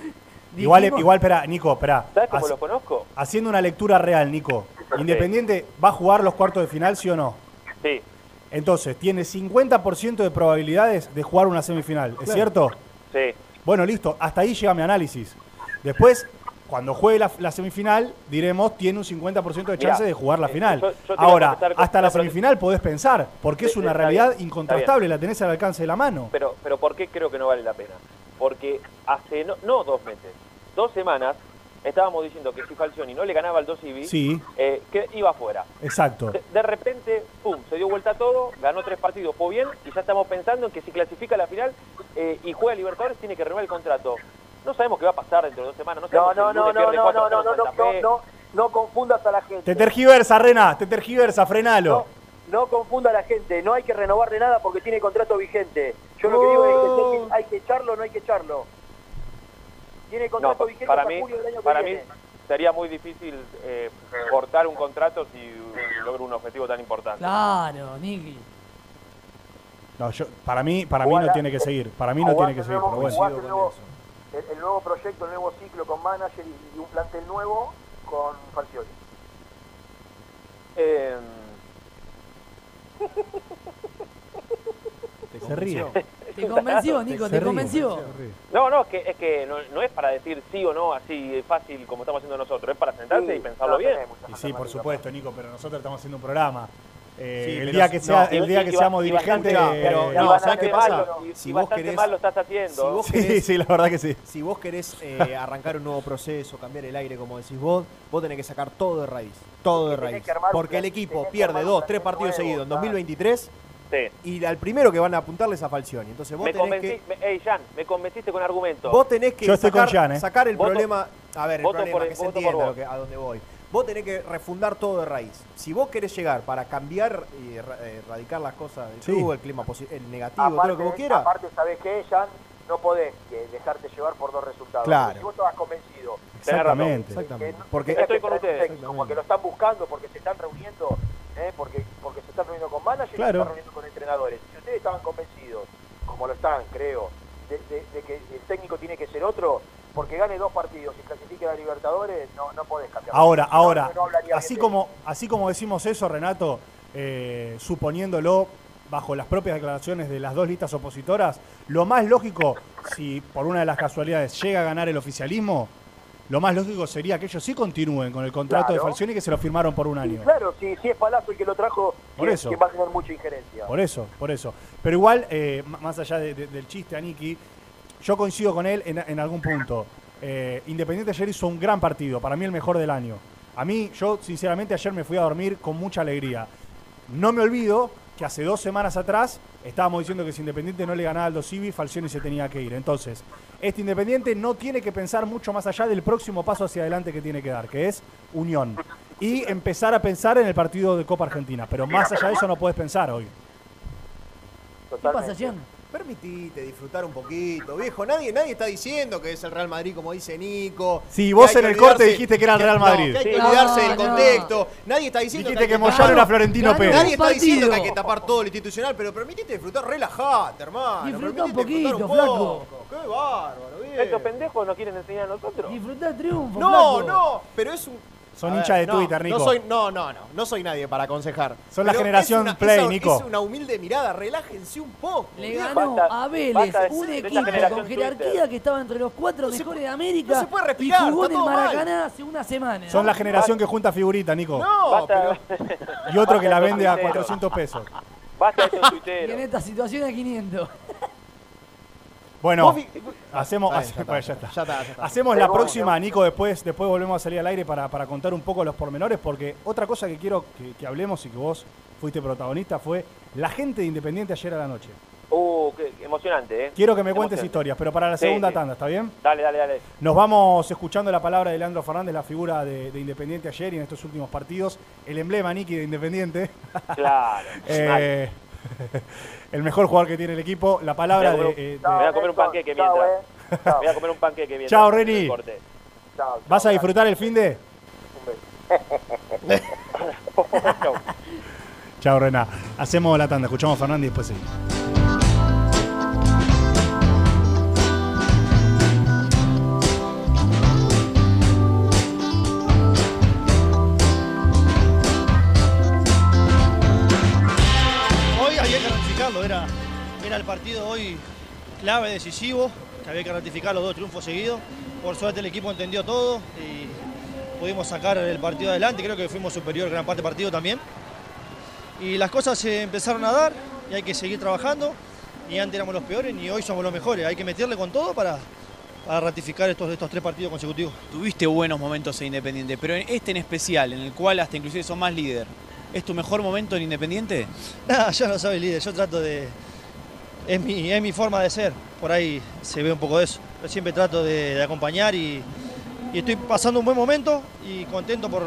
Igual, Dijimos- igual, espera, Nico, espera. ¿Sabes cómo los conozco? Haciendo una lectura real, Nico. Independiente va a jugar los cuartos de final, ¿sí o no? Sí, Entonces, tiene 50% de probabilidades de jugar una semifinal, ¿es Claro. cierto? sí. Bueno, listo, hasta ahí llega mi análisis. Después, cuando juegue la, la semifinal, diremos, tiene un 50% de chance Mirá, de jugar la eh, final. yo- yo Ahora, hasta la semifinal podés pensar, porque es una realidad bien, incontrastable, la tenés al alcance de la mano. Pero, pero ¿por qué creo que no vale la pena? Porque hace, no, no dos meses, dos semanas, estábamos diciendo que si Falcioni no le ganaba al 2 Ibi, Sí, eh, que iba afuera. exacto. De, de repente, pum, se dio vuelta todo, ganó tres partidos, fue bien, y ya estamos pensando en que si clasifica a la final eh, y juega Libertadores tiene que renovar el contrato. No sabemos qué va a pasar dentro de dos semanas. No No, sabemos no, si no, lunes no, no, 4 no, no, no, no, Fe. no, no confundas a la gente. Te tergiversa, Rena, te tergiversa, frenalo. No confunda a la gente, no hay que renovarle nada porque tiene contrato vigente. Yo lo que digo es que hay que- hay que echarlo o no hay que echarlo. Tiene No, contrato vigente para hasta mí, julio del año que para mí viene. sería muy difícil eh, cortar un contrato si logra un objetivo tan importante. Claro, Nicky. No, yo, para mí, para mí no tiene que seguir. Para mí no tiene que el seguir, nuevo- pero bueno. jugás el nuevo, el, el nuevo proyecto, el nuevo ciclo con manager y, y un plantel nuevo con Falcioni. Eh, Se ríe. ¿Te convenció, Nico? ¿Te convenció? No, no, es que, es que no, no es para decir sí o no así fácil como estamos haciendo nosotros, es para sentarse y pensarlo bien. Y sí, por supuesto, Nico, pero nosotros estamos haciendo un programa. Eh, Sí, el pero día que no, sea, y- el día que seamos dirigentes, pero eh, no, bastante ¿sabes qué pasa? Si y vos querés- mal lo estás haciendo. Si vos Sí, querés, sí, la verdad que sí. Si vos querés eh, arrancar un nuevo proceso, cambiar el aire, como decís vos, vos tenés que sacar todo de raíz. Todo de raíz. Porque el equipo pierde dos, tres partidos nuevo, seguidos en claro. 2023 Sí. y al primero que van a apuntarle es a Falcioni. Entonces vos Me tenés que... me- ey, Jan, me convenciste con argumentos. Vos tenés que Yo estoy con sacar, Jan, ¿eh? sacar el Voto- problema. A ver, el problema por- que se entienda que- a dónde voy. Vos tenés que refundar todo de raíz. Si vos querés llegar para cambiar y eh, erradicar las cosas del Sí. club, el clima posi- el negativo, todo lo que vos quieras. aparte, ¿sabés qué, Jan? No podés que dejarte llevar por dos resultados. Claro. Porque Si vos estabas convencido Exactamente. que Exactamente. no- Porque Estoy que con ustedes. técnico, porque lo están buscando, porque se están reuniendo, ¿eh? porque, están reuniendo con managers y Claro. se están reuniendo con entrenadores. Si ustedes estaban convencidos, como lo están, creo, de, de- de que el técnico tiene que ser otro, porque gane dos partidos y clasifique a Libertadores, no, no podés cambiar. Ahora, no, ahora, no así como, así como decimos eso, Renato, eh, suponiéndolo bajo las propias declaraciones de las dos listas opositoras, lo más lógico, si por una de las casualidades llega a ganar el oficialismo, lo más lógico sería que ellos sí continúen con el contrato de. Falcioni que se lo firmaron por un año. claro, si, si es Palazzo el que lo trajo, Por eso. que va a tener mucha injerencia. Por eso, por eso. Pero igual, eh, más allá de- de- del chiste a Nicky, yo coincido con él en, en algún punto. Eh, Independiente ayer hizo un gran partido, para mí el mejor del año. A mí, yo sinceramente ayer me fui a dormir con mucha alegría. No me olvido que hace dos semanas atrás estábamos diciendo que si Independiente no le ganaba al Civi, Falcioni se tenía que ir. Entonces, este Independiente no tiene que pensar mucho más allá del próximo paso hacia adelante que tiene que dar, que es unión. Y empezar a pensar en el partido de Copa Argentina. Pero más allá de eso no puedes pensar hoy. ¿Qué pasa, Jan? Permitite disfrutar un poquito, viejo. Nadie, nadie está diciendo que es el Real Madrid, como dice Nico. Sí, que vos en que el corte dijiste que era el Real no, Madrid. que hay que olvidarse No, del no. contexto. Nadie está diciendo Dijiste que Moyano era Florentino Pérez. Nadie está diciendo que hay que tapar todo lo institucional, pero permitite disfrutar, relajate, hermano. Disfruta un poquito, un flaco. poco. Qué bárbaro, bien. Estos pendejos nos quieren enseñar a nosotros. Disfruta el triunfo. No, flaco. no, pero es un. Son hinchas de no, Twitter, Nico. No, soy, no, no, no, no soy nadie para aconsejar. Son la Pero generación es una- Play, esa- Nico. Es una humilde mirada, relájense un poco. Le ganó a Vélez, basta un equipo con jerarquía Twitter. que estaba entre los cuatro No mejores de América no se puede respirar, y jugó en el mal. Maracaná hace una semana. Son la generación que junta figurita, Nico. No, Basta, pero. Y otro que la vende a tuitero. 400 pesos. Basta de esos Y en tuiteros. esta situación a 500. Bueno, hacemos, Ahí, hace- ya está, ya está. Ya está, ya está. Hacemos la próxima. Nico, después, después volvemos a salir al aire para, para contar un poco los pormenores, porque otra cosa que quiero que, que hablemos y que vos fuiste protagonista fue la gente de Independiente ayer a la noche. Uh, qué, emocionante, ¿eh? Quiero que me cuentes historias, pero para la Sí, segunda sí. tanda, ¿está bien? Dale, dale, dale. Nos vamos escuchando la palabra de Leandro Fernández, la figura de, de Independiente ayer y en estos últimos partidos. El emblema, Niki, de Independiente. Claro. Eh, el mejor jugador que tiene el equipo. La palabra Me voy a de. comer- Me voy a comer un panqueque Chao, mientras. eh. Me voy a comer un panqueque mientras. Chao, Reni. Chao, ¿Vas a chao, disfrutar el fin de? Chao. Chao, Rená. Hacemos la tanda, escuchamos a Fernández y después seguimos. Partido hoy clave, decisivo, que había que ratificar los dos triunfos seguidos. Por suerte el equipo entendió todo y pudimos sacar el partido adelante, creo que fuimos superior gran parte del partido también. Y las cosas se empezaron a dar y hay que seguir trabajando. Ni antes éramos los peores ni hoy somos los mejores, hay que meterle con todo para, para ratificar estos, estos tres partidos consecutivos. Tuviste buenos momentos en Independiente, pero en este en especial, en el cual hasta inclusive sos más líder, ¿es tu mejor momento en Independiente? Yo no soy líder, yo trato de... Es mi, es mi forma de ser, por ahí se ve un poco de eso. Yo siempre trato de, de acompañar y, y estoy pasando un buen momento y contento por,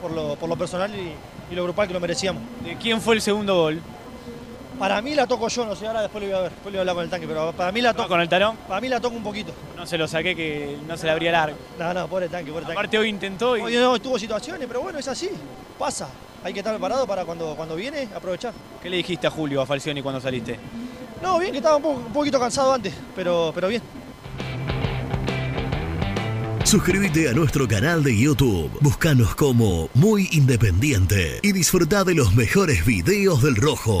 por, lo, por lo personal y, y lo grupal que lo merecíamos. ¿De quién fue el segundo gol? Para mí la toco yo, no sé, ahora después lo voy a ver, después lo voy a hablar con el tanque, pero para mí la toco. ¿Con el talón? Para mí la toco un poquito. No se lo saqué que no se le abría largo. No, no, pobre tanque, pobre tanque. Aparte hoy intentó y... Hoy no, tuvo situaciones, pero bueno, es así. Pasa. Hay que estar preparado para cuando, cuando viene, aprovechar. ¿Qué le dijiste a Julio, a Falcioni cuando saliste? No, bien, que estaba un, poquito cansado antes, pero, pero bien. Suscríbete a nuestro canal de YouTube. Búscanos como Muy Independiente y disfruta de los mejores videos del Rojo.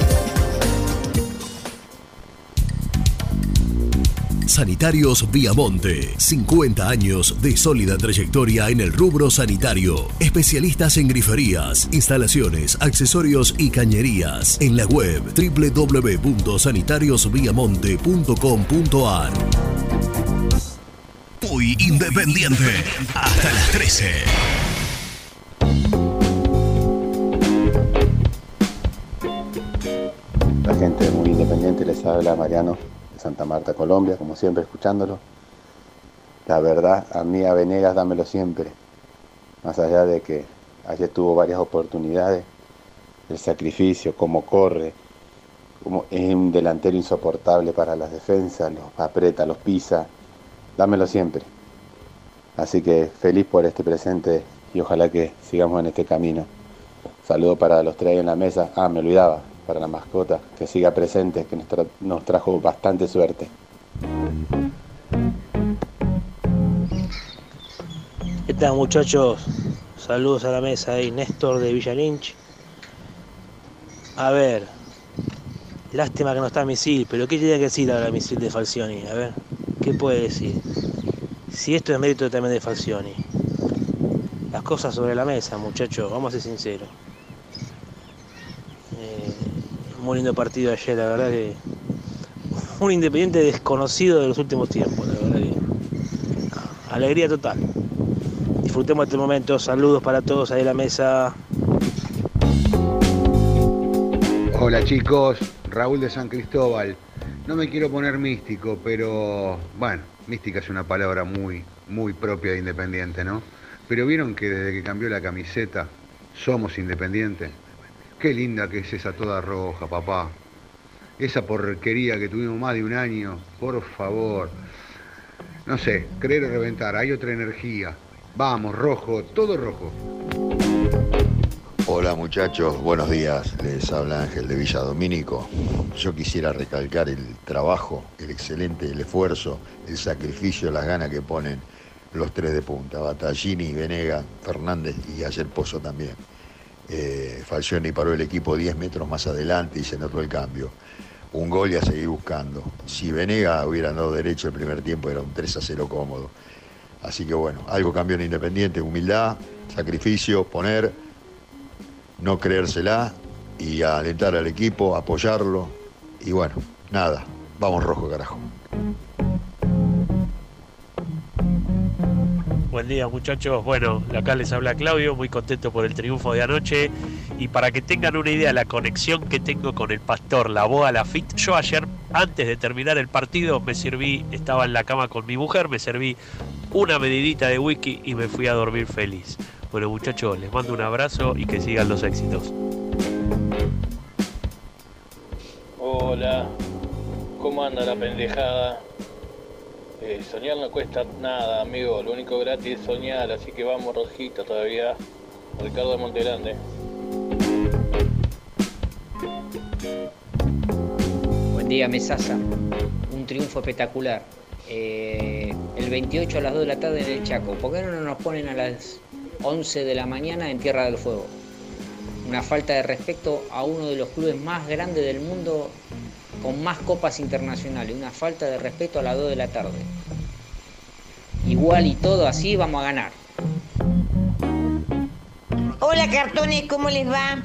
Sanitarios Viamonte. 50 años de sólida trayectoria en el rubro sanitario. Especialistas en griferías, instalaciones, accesorios y cañerías. En la web www.sanitariosviamonte.com.ar. Muy independiente. Hasta las 13. La gente muy independiente les habla Mariano Santa Marta, Colombia, como siempre escuchándolo. La verdad, a mí a Venegas dámelo siempre. Más allá de que ayer tuvo varias oportunidades, el sacrificio, cómo corre, como es un delantero insoportable para las defensas, los aprieta, los pisa, dámelo siempre. Así que feliz por este presente y ojalá que sigamos en este camino. Saludo para los tres en la mesa. Ah, me olvidaba, para la mascota, que siga presente, que nos, nos trajo bastante suerte. ¿Qué tal muchachos? Saludos a la mesa ahí, Néstor de Villa Lynch. A ver, lástima que no está Misil, pero ¿qué tiene que decir ahora Misil de Falcioni? A ver, ¿qué puede decir? Si esto es mérito también de Falcioni. las cosas sobre la mesa, muchachos, vamos a ser sinceros. Eh, muy lindo partido ayer, la verdad que un independiente desconocido de los últimos tiempos, la verdad que alegría total. Disfrutemos este momento, saludos para todos ahí en la mesa. Hola chicos, Raúl de San Cristóbal. No me quiero poner místico, pero bueno, mística es una palabra muy, muy propia de Independiente, ¿no? Pero vieron que desde que cambió la camiseta, somos Independiente. Qué linda que es esa toda roja, papá. Esa porquería que tuvimos más de un año, por favor. No sé, creer o reventar, hay otra energía. Vamos, rojo, todo rojo. Hola muchachos, buenos días. Les habla Ángel de Villa Domínico. Yo quisiera recalcar el trabajo, el excelente, el esfuerzo, el sacrificio, las ganas que ponen los tres de punta, Battaglini, Venega, Fernández y ayer Pozo también. Eh, Falcioni paró el equipo 10 metros más adelante y se notó el cambio. Un gol y a seguir buscando. Si Venega hubiera dado derecho el primer tiempo era un 3 a 0 cómodo. Así que bueno, algo cambió en Independiente, humildad, sacrificio, poner, no creérsela y alentar al equipo, apoyarlo. Y bueno, nada, vamos rojo carajo. Buen día muchachos. Bueno, acá les habla Claudio, muy contento por el triunfo de anoche. Y para que tengan una idea, la conexión que tengo con el pastor, la boda, la fit. Yo ayer, antes de terminar el partido, me serví, estaba en la cama con mi mujer, me serví una medidita de whisky y me fui a dormir feliz. Bueno muchachos, les mando un abrazo y que sigan los éxitos. Hola, ¿cómo anda la pendejada? Eh, soñar no cuesta nada, amigo. Lo único gratis es soñar, así que vamos rojito todavía. Ricardo de Montegrande. Buen día, Mesasa. Un triunfo espectacular. Eh, el 28 a las 2 de la tarde en el Chaco. ¿Por qué no nos ponen a las 11 de la mañana en Tierra del Fuego? Una falta de respeto a uno de los clubes más grandes del mundo con más copas internacionales. Una falta de respeto a las 2 de la tarde. Igual y todo así vamos a ganar. Hola cartones, ¿cómo les va?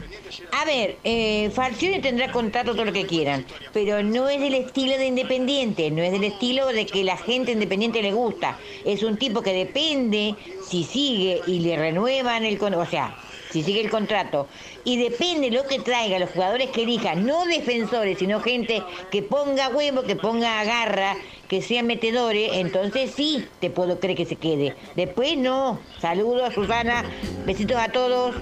A ver, eh, Falcioni tendrá contrato todo lo que quieran, pero no es del estilo de Independiente, no es del estilo de que la gente independiente le gusta. Es un tipo que depende si sigue y le renuevan el contrato, o sea, si sigue el contrato, y depende lo que traiga, los jugadores que elijan, no defensores, sino gente que ponga huevo, que ponga garra, que sean metedores, entonces sí te puedo creer que se quede. Después no. Saludos, Susana, besitos a todos.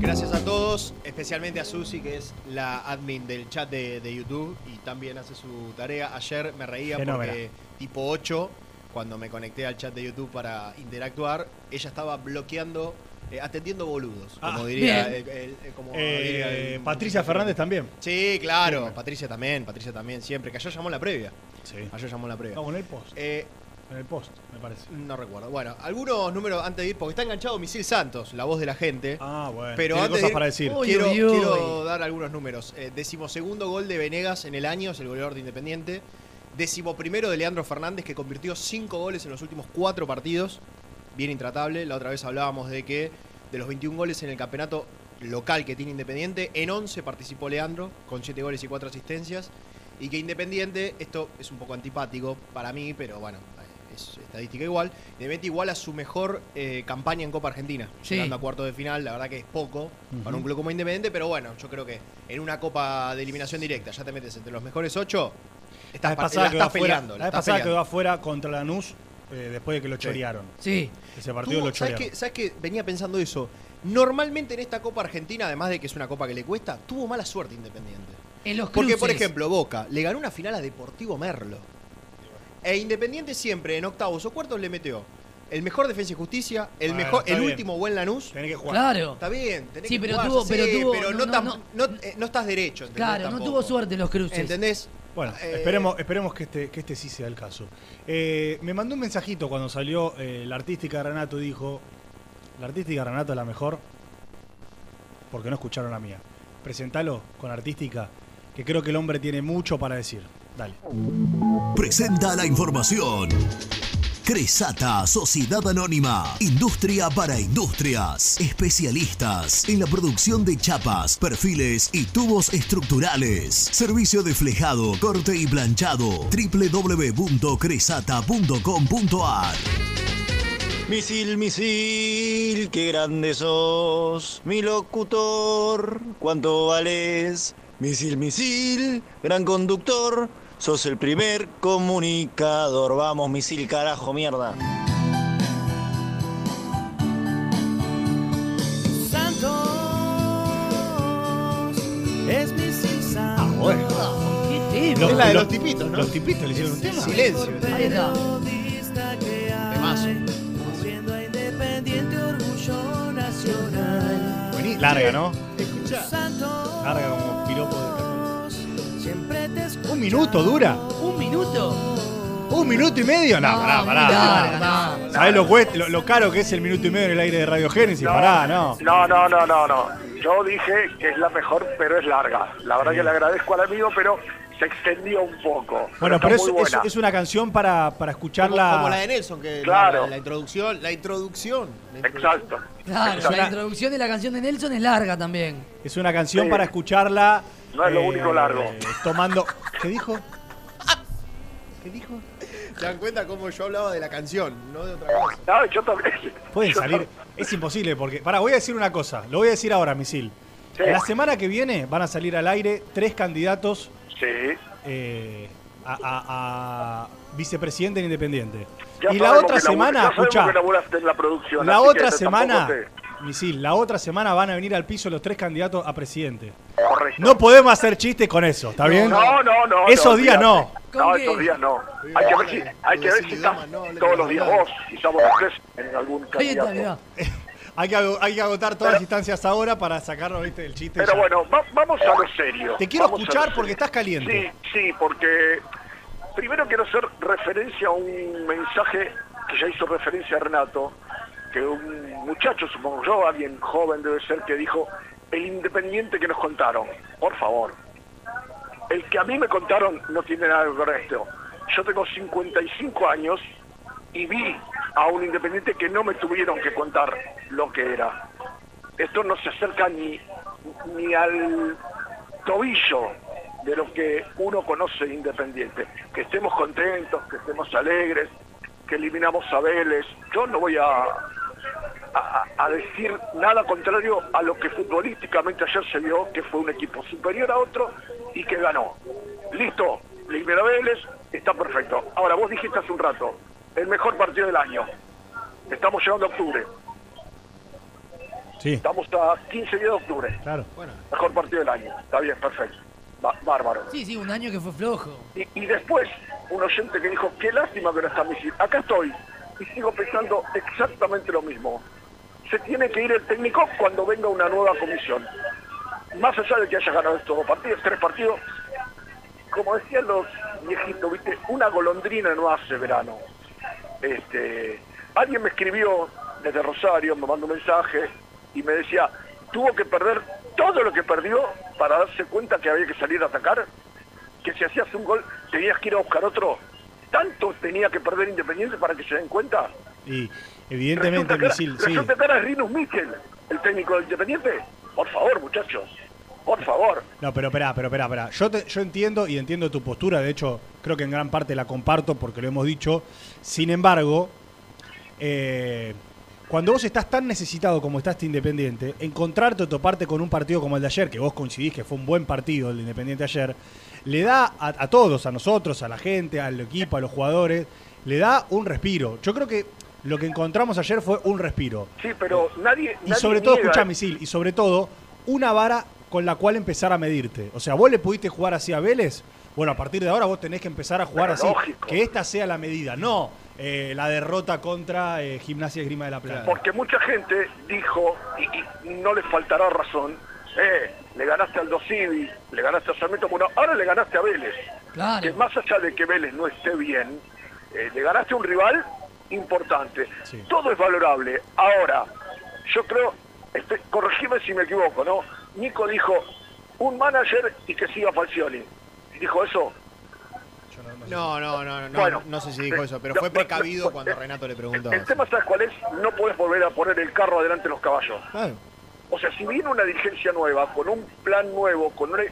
Gracias a todos, especialmente a Susi, que es la admin del chat de, de YouTube y también hace su tarea. Ayer me reía Fenómeno. porque tipo 8, cuando me conecté al chat de YouTube para interactuar, ella estaba bloqueando, eh, atendiendo boludos, como Ah, diría... bien. el- el- el- como Eh, diría el- Patricia Fernández también. Sí, claro, Patricia también, Patricia también, siempre, que ayer llamó la previa. Sí. Ayer llamó la previa. No, en el post. Eh, en el post, me parece. No recuerdo. Bueno, algunos números antes de ir, porque está enganchado Misil Santos, la voz de la gente. Ah, bueno. Pero Tiene antes cosas de ir, para decir. Quiero dar algunos números. Eh, decimosegundo gol de Venegas en el año, es el goleador de Independiente. Decimoprimero de Leandro Fernández, que convirtió cinco goles en los últimos cuatro partidos. Bien intratable. La otra vez hablábamos de que de los 21 goles en el campeonato local que tiene Independiente, en 11 participó Leandro, con 7 goles y 4 asistencias. Y que Independiente, esto es un poco antipático para mí, pero bueno, es estadística igual. Independiente igual a su mejor eh, campaña en Copa Argentina, Sí. llegando a cuartos de final. La verdad que es poco para un club como Independiente, pero bueno, yo creo que en una Copa de eliminación directa ya te metes entre los mejores 8. La Estás, vez pa- pasada, la quedó estás afuera, peleando. la la vez estás pasada peleando. quedó afuera contra Lanús eh, después de que lo chorearon. Sí. Ese partido Tuvo- lo ¿sabes chorearon. qué, ¿Sabes qué? Venía pensando eso. Normalmente en esta Copa Argentina, además de que es una copa que le cuesta, tuvo mala suerte Independiente. En los Porque, por cruces. ejemplo, Boca le ganó una final a Deportivo Merlo. E Independiente siempre en octavos o cuartos le metió el mejor Defensa y Justicia, el Bueno, mejor, está el bien. último buen Lanús. Tenés que jugar. Claro. Está bien, tenés Sí, que pero jugar, tuvo- ya pero sé, tuvo- pero no, no, no, tam- no. no, eh, no estás derecho, ¿entendés? Claro, no Tampoco. tuvo suerte en los cruces. ¿Entendés? Bueno, Eh, esperemos, esperemos que este, que este sí sea el caso. Eh, me mandó un mensajito cuando salió eh, la artística de Renato, dijo, la artística de Renato es la mejor, porque no escucharon la mía. Presentalo con artística, que creo que el hombre tiene mucho para decir. Dale. Presenta la información. Cresata, Sociedad Anónima. Industria para industrias. Especialistas en la producción de chapas, perfiles y tubos estructurales. Servicio de flejado, corte y planchado. www.cresata.com.ar Misil, misil, qué grande sos, mi locutor, cuánto vales. Misil, misil, gran conductor, sos el primer comunicador. Vamos, misil, carajo, mierda. Santos es Santos. Ah, bueno. ¿Qué Los- Es la de los- los tipitos, ¿no? Los tipitos le hicieron un tema. Silencio. Ahí está. Temazo. Independiente Orgullo Nacional. Buení- Larga, ¿no? Escuchá. Santos, Larga como ¿Un minuto dura? Un minuto. ¿Un minuto y medio? No, pará, pará. no. ¿Sabés lo, lo, lo caro que es el minuto y medio en el aire de Radio Génesis? Pará, no. No, no, no, no, no. Yo dije que es la mejor, pero es larga. La verdad que le agradezco al amigo, pero se extendió un poco. Bueno, está pero es, una canción para, para escucharla. Como, como la de Nelson, que Claro. la, la introducción, la introducción. la introducción. Exacto. Claro, la introducción de la canción de Nelson es larga también. Es una canción Sí. para escucharla. No es lo eh, único largo. Tomando. ¿Qué dijo? ¿Qué dijo? ¿Se dan cuenta cómo yo hablaba de la canción, no de otra cosa? No, yo también. Pueden Yo salir. Es imposible porque. Pará, voy a decir una cosa. Lo voy a decir ahora, Misil. Sí. La semana que viene van a salir al aire tres candidatos Sí. eh, a, a- a vicepresidente en Independiente. Ya y la otra semana, escuchá, la producción. la otra semana, te- Misil, la otra semana van a venir al piso los tres candidatos a presidente. Correcto. No podemos hacer chistes con eso, ¿está bien? No, no, no. Esos no, días no. No, esos días no. Hay que ver si, hay que ver si estás todos los días vos y somos los tres en algún candidato. Hay que, hay que agotar todas las instancias ahora para sacarnos ¿viste, el chiste. Pero ya. bueno, va- vamos a lo serio. Te quiero Vamos escuchar porque estás caliente. Sí, sí, porque primero quiero hacer referencia a un mensaje que ya hizo referencia a Renato, que un muchacho, supongo yo, alguien joven debe ser, que dijo, el independiente que nos contaron. Por favor. El que a mí me contaron no tiene nada que ver con esto. Yo tengo 55 años y vi a un independiente que no me tuvieron que contar lo que era. Esto no se acerca ni, ni al tobillo de lo que uno conoce de Independiente. Que estemos contentos, que estemos alegres, que eliminamos a Vélez. Yo no voy a, a, a decir nada contrario a lo que futbolísticamente ayer se vio, que fue un equipo superior a otro y que ganó. Listo, eliminó a Vélez, está perfecto. Ahora, vos dijiste hace un rato, el mejor partido del año. Estamos llegando a octubre. Sí, Estamos a 15 días de octubre. claro. Mejor partido del año. Está bien, perfecto. Ba- bárbaro. Sí, sí, un año que fue flojo. Y, y después, un oyente que dijo, qué lástima que no está Misil. Acá estoy y sigo pensando exactamente lo mismo. Se tiene que ir el técnico cuando venga una nueva comisión. Más allá de que haya ganado estos dos partidos, tres partidos, como decían los viejitos, ¿viste? una golondrina no hace verano. Este, alguien me escribió desde Rosario, me mandó un mensaje y me decía, tuvo que perder todo lo que perdió para darse cuenta que había que salir a atacar, que si hacías un gol tenías que ir a buscar otro. ¿Tanto tenía que perder Independiente para que se den cuenta? Y evidentemente, Resulta que era- Misil, sí. resulta que era Rinus Michel, el técnico de Independiente. Por favor, muchachos, por favor. No, pero espera, pero espera, espera. Yo, te- yo entiendo y entiendo tu postura, de hecho, creo que en gran parte la comparto porque lo hemos dicho. Sin embargo, eh, cuando vos estás tan necesitado como estás de Independiente, encontrarte o toparte con un partido como el de ayer, que vos coincidís que fue un buen partido el de Independiente ayer, le da a, a todos, a nosotros, a la gente, al equipo, a los jugadores, le da un respiro. Yo creo que lo que encontramos ayer fue un respiro. Sí, pero nadie. Y nadie sobre todo, niega- escuchá, Misil, y sobre todo, una vara con la cual empezar a medirte. O sea, vos le pudiste jugar así a Vélez, bueno, a partir de ahora vos tenés que empezar a jugar Pero así. lógico. Que esta sea la medida, no eh, la derrota contra eh, Gimnasia Esgrima de la Plata. Porque mucha gente dijo, y, y no les faltará razón, eh, le ganaste al Dosivi, le ganaste a Sarmiento, bueno, ahora le ganaste a Vélez. Claro. Que más allá de que Vélez no esté bien, eh, le ganaste a un rival importante. Todo es valorable. Ahora, yo creo, este, corregime si me equivoco, ¿no? Nico dijo, un manager y que siga Falcioni. ¿Dijo eso? No, no, no, no, Bueno, no sé si dijo eh, eso, pero fue precavido cuando eh, Renato le preguntó. El tema, ¿sabes cuál es? No puedes volver a poner el carro adelante de los caballos. O sea, si viene una dirigencia nueva, con un plan nuevo, con una...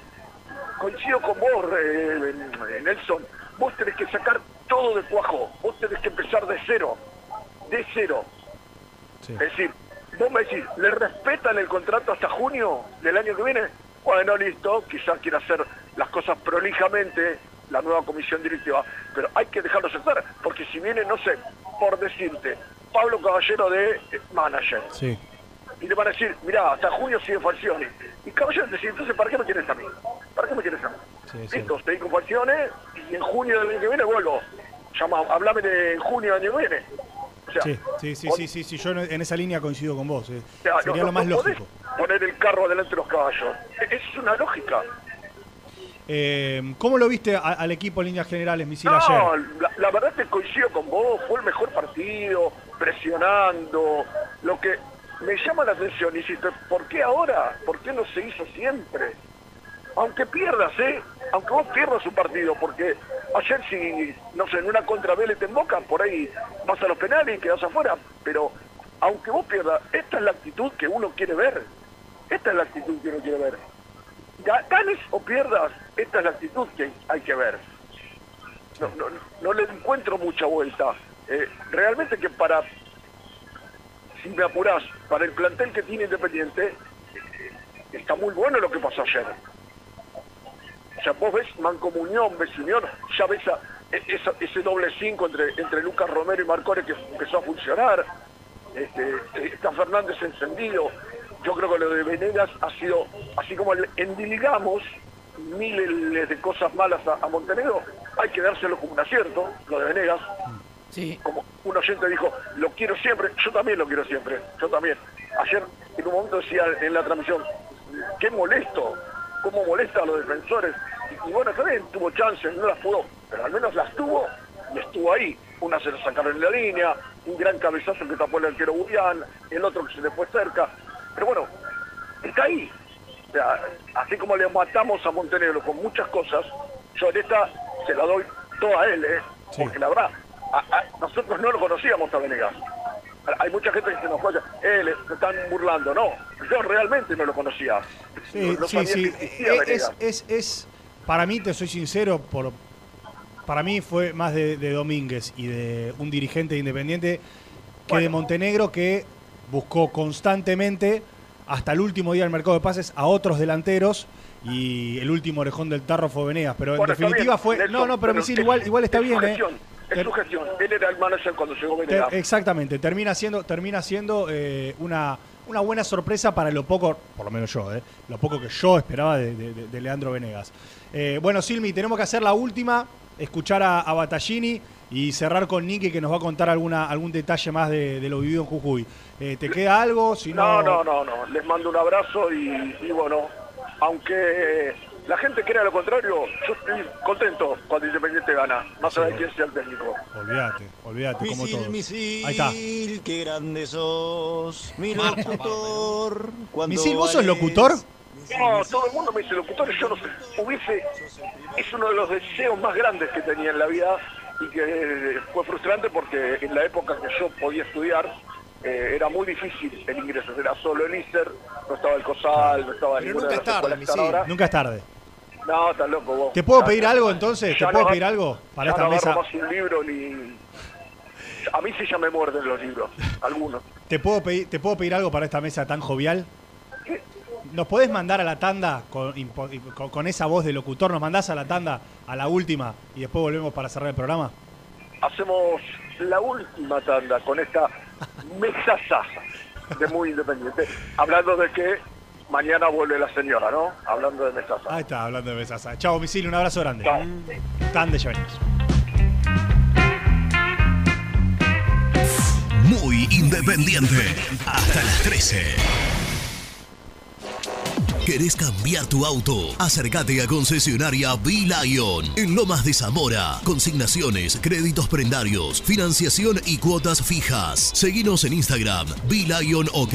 Coincido con vos, eh, Nelson, vos tenés que sacar todo de cuajo, vos tenés que empezar de cero, de cero. Es decir, vos me decís, ¿le respetan el contrato hasta junio del año que viene? Bueno, listo, quizás quiera hacer las cosas prolijamente la nueva comisión directiva, pero hay que dejarlos hacer, porque si viene, no sé, por decirte, Pablo Caballero de eh, manager, Sí. y le van a decir, mirá, hasta junio sigue Falcioni. Y Caballero dice, entonces, ¿para qué me quieres a mí? ¿Para qué me quieres a mí? Sí, sí. Listo, estoy con y en junio del año que viene vuelvo. Llama, hablame de junio del año que viene. Sí, sí, sí, sí, sí, yo en esa línea coincido con vos. eh. Sería lo más lógico. poner el carro adelante de los caballos. E- Es una lógica. Eh, ¿Cómo lo viste al equipo en líneas generales, Misil, No, ayer? la, la verdad que coincido con vos, fue el mejor partido, presionando. Lo que me llama la atención, insisto, ¿por qué ahora? ¿Por qué no se hizo siempre? Aunque pierdas, ¿eh? Aunque vos pierdas un partido, porque ayer si, no sé, en una contra Vélez te embocan, por ahí vas a los penales y quedas afuera, pero aunque vos pierdas, esta es la actitud que uno quiere ver. Esta es la actitud que uno quiere ver. Ga- Ganes o pierdas, esta es la actitud que hay que ver no, no, no le encuentro mucha vuelta. Eh, realmente que para, si me apurás, para el plantel que tiene Independiente, eh, está muy bueno lo que pasó ayer. O sea, vos ves mancomunión, ves unión, ya ves a- e- esa- ese doble cinco entre, entre Lucas Romero y Marcore que empezó a funcionar. Este, eh, está Fernández encendido. Yo creo que lo de Venegas ha sido, así como endiligamos miles de cosas malas a, a Montenegro, hay que dárselo como un acierto, lo de Venegas. Sí. Como un oyente dijo, lo quiero siempre, yo también lo quiero siempre, yo también. Ayer en un momento decía en la transmisión, qué molesto, cómo molesta a los defensores. Y, bueno, también tuvo chances, no las pudo, pero al menos las tuvo y estuvo ahí. Una se la sacaron en la línea, un gran cabezazo que tapó el arquero Burián, el otro que se le fue cerca. Pero bueno, está ahí. O sea, así como le matamos a Montenegro con muchas cosas, yo en esta se la doy toda a él, ¿eh? Porque la verdad, a- a- nosotros no lo conocíamos a Venegas. Hay mucha gente que se nos conoce, eh, le- se están burlando. No, yo realmente no lo conocía. Sí, no, sí, sabía sí. Eh. Es, es, es, para mí, te soy sincero, por, para mí fue más de, de Domínguez y de un dirigente independiente que de Montenegro que buscó constantemente hasta el último día del mercado de pases a otros delanteros y el último orejón del tarro fue Venegas. Pero en Bueno, definitiva bien, fue. Nelson, no, no, pero, Misil, igual, es- igual está es bien, ¿eh? Es su gestión. Él era el manager cuando llegó Ter- Venegas. exactamente, termina siendo, termina siendo eh, una, una buena sorpresa para lo poco, por lo menos yo, eh, lo poco que yo esperaba de, de- de- de Leandro Venegas. Eh, bueno, Silmi, tenemos que hacer la última, escuchar a, a Battaglini y cerrar con Nicky que nos va a contar alguna, algún detalle más de, de lo vivido en Jujuy. Eh, ¿Te queda algo? Si No, no, no, no. Les mando un abrazo y, y bueno, aunque la gente crea lo contrario, yo estoy contento cuando Independiente gana, más allá de quién sea el técnico. Olvídate, olvídate, como Misil, todos. misil, Ahí está. qué grande sos, mi locutor. Misil, ¿vos sos locutor? No, todo el mundo me dice locutor, yo no sé, hubiese, es uno de los deseos más grandes que tenía en la vida y que eh, fue frustrante porque en la época que yo podía estudiar eh, era muy difícil el ingreso, era solo el ISER, no estaba el COSAL, no estaba Pero ninguna nunca de es las tarde, ahora. Nunca es tarde. No, estás loco vos. ¿Te puedo pedir algo entonces? ¿Te puedo no pedir algo para esta no mesa? más un libro ni... A mí sí ya me muerden los libros, algunos. ¿Te puedo, pedir, ¿Te puedo pedir algo para esta mesa tan jovial? ¿Nos podés mandar a la tanda con, impo- con- con esa voz de locutor? ¿Nos mandás a la tanda a la última y después volvemos para cerrar el programa? Hacemos la última tanda con esta mesaza de muy independiente. Hablando de que mañana vuelve la señora, ¿no? Hablando de mesaza. Ahí está, hablando de Besasa. Chao, Misil, un abrazo grande. Chao. Tan de venimos. Muy independiente. Hasta las 13. ¿Querés cambiar tu auto? Acércate a concesionaria B-Lion en Lomas de Zamora. Consignaciones, créditos prendarios, financiación y cuotas fijas. Seguinos en Instagram, B-Lion OK.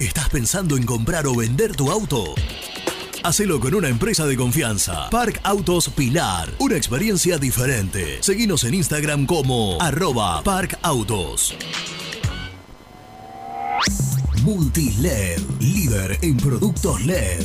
¿Estás pensando en comprar o vender tu auto? Hacelo con una empresa de confianza. Park Autos Pilar. Una experiencia diferente. Seguinos en Instagram como arroba Park líder en productos LED.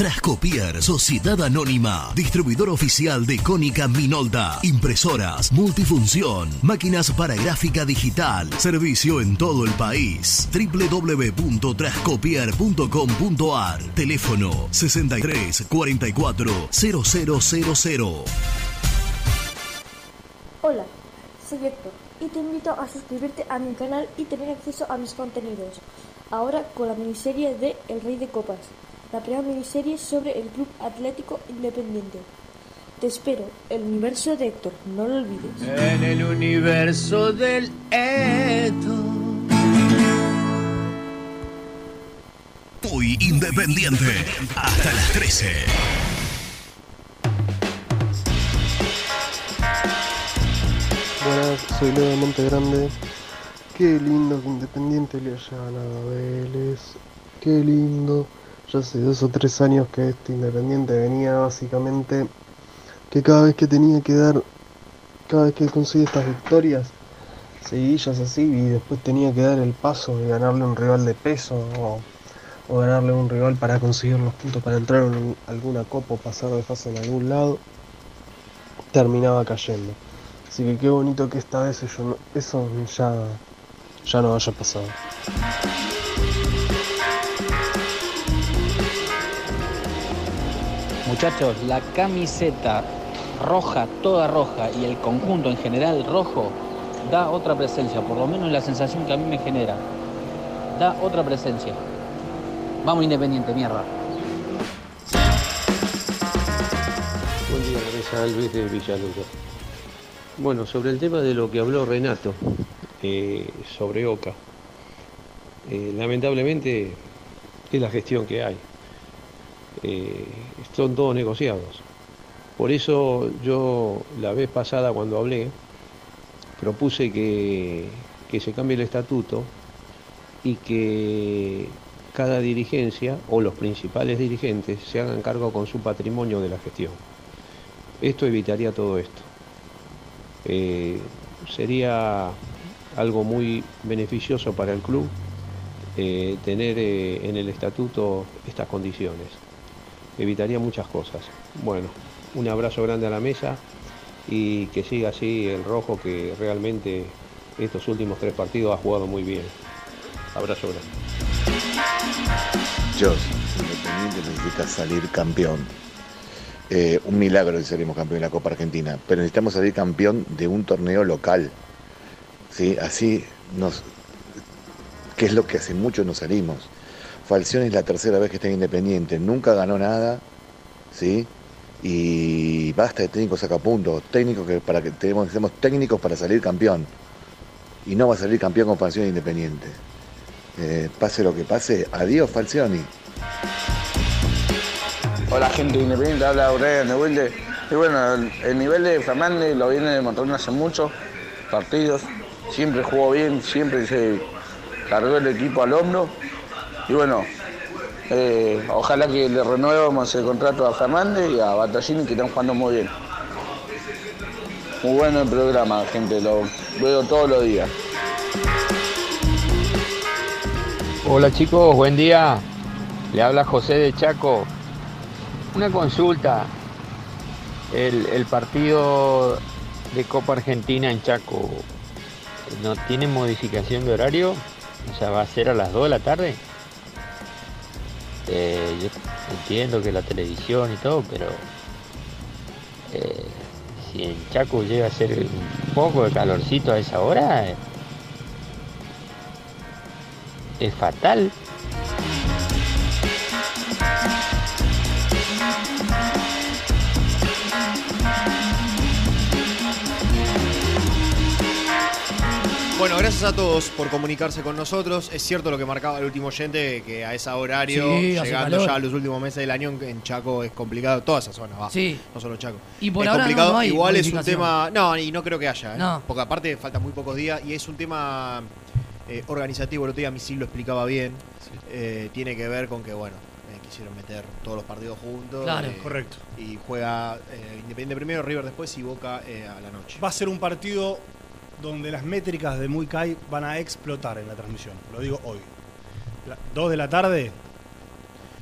Trascopier, Sociedad Anónima, distribuidor oficial de Cónica Minolta, impresoras, multifunción, máquinas para gráfica digital, servicio en todo el país. www.trascopier.com.ar, teléfono 63 44 0000. Hola, soy Héctor y te invito a suscribirte a mi canal y tener acceso a mis contenidos. Ahora con la miniserie de El Rey de Copas, la primera miniserie sobre el Club Atlético Independiente. Te espero, el universo de Héctor, no lo olvides. En el universo del Eto. Hoy Independiente, hasta las 13. Buenas, soy Leo de Monte Grande. Qué lindo que Independiente le haya ganado a Vélez. Qué lindo. Ya hace dos o tres años que este Independiente venía básicamente que cada vez que tenía que dar, cada vez que conseguía estas victorias, seguidillas así, y después tenía que dar el paso de ganarle un rival de peso o, o ganarle un rival para conseguir los puntos para entrar en alguna copa o pasar de fase en algún lado, terminaba cayendo. Así que qué bonito que esta vez eso ya, ya no haya pasado. Muchachos, la camiseta roja, toda roja, y el conjunto en general rojo, da otra presencia, por lo menos la sensación que a mí me genera. Da otra presencia. Vamos Independiente, mierda. Buen día, la mesa Luis de Villaluro. Bueno, sobre el tema de lo que habló Renato, eh, sobre Oca, eh, lamentablemente es la gestión que hay. Eh, son todos negociados. Por eso yo la vez pasada cuando hablé propuse que, que se cambie el estatuto y que cada dirigencia o los principales dirigentes se hagan cargo con su patrimonio de la gestión. Esto evitaría todo esto. Eh, sería algo muy beneficioso para el club eh, tener eh, en el estatuto estas condiciones. Evitaría muchas cosas. Bueno, un abrazo grande a la mesa y que siga así el rojo que realmente estos últimos tres partidos ha jugado muy bien. Abrazo grande. Dios, Independiente necesita salir campeón. Eh, un milagro si salimos campeón de la Copa Argentina, pero necesitamos salir campeón de un torneo local. ¿sí? Así nos. que es lo que hace mucho nos salimos. Falcioni es la tercera vez que está en Independiente, nunca ganó nada, ¿sí? Y basta de técnicos sacapuntos, técnicos que para que tenemos, necesitamos técnicos para salir campeón. Y no va a salir campeón con Falcioni Independiente. Eh, pase lo que pase, adiós Falcioni. Hola gente de independiente, habla Brian de Wilde. Y bueno, el, el nivel de Fernández lo viene demostrando hace muchos partidos. Siempre jugó bien, siempre se cargó el equipo al hombro. Y bueno, eh, ojalá que le renuevemos el contrato a Fernández y a Battaglini que están jugando muy bien. Muy bueno el programa, gente, lo veo todos los días. Hola chicos, buen día. Le habla José de Chaco. Una consulta. El, el partido de Copa Argentina en Chaco no tiene modificación de horario. O sea, va a ser a las 2 de la tarde. Eh, yo entiendo que la televisión y todo, pero eh, si en Chaco llega a ser un poco de calorcito a esa hora, eh, es fatal. Bueno, gracias a todos por comunicarse con nosotros. Es cierto lo que marcaba el último oyente, que a ese horario, Sí, hace llegando calor. ya a los últimos meses del año, en- Chaco es complicado. Toda esa zona va. Sí. No solo Chaco. Y por es ahora no- complicado. no hay Igual es un modificación. tema. No, y no creo que haya. ¿eh? No. Porque aparte faltan muy pocos días y es un tema eh, organizativo. El otro día Misil lo explicaba bien. Eh, tiene que ver con que, bueno, eh, quisieron meter todos los partidos juntos. Claro. eh, Correcto. Y juega eh, Independiente primero, River después y Boca eh, a la noche. Va a ser un partido donde las métricas de Muy Kai van a explotar en la transmisión. Lo digo hoy. La- dos de la tarde,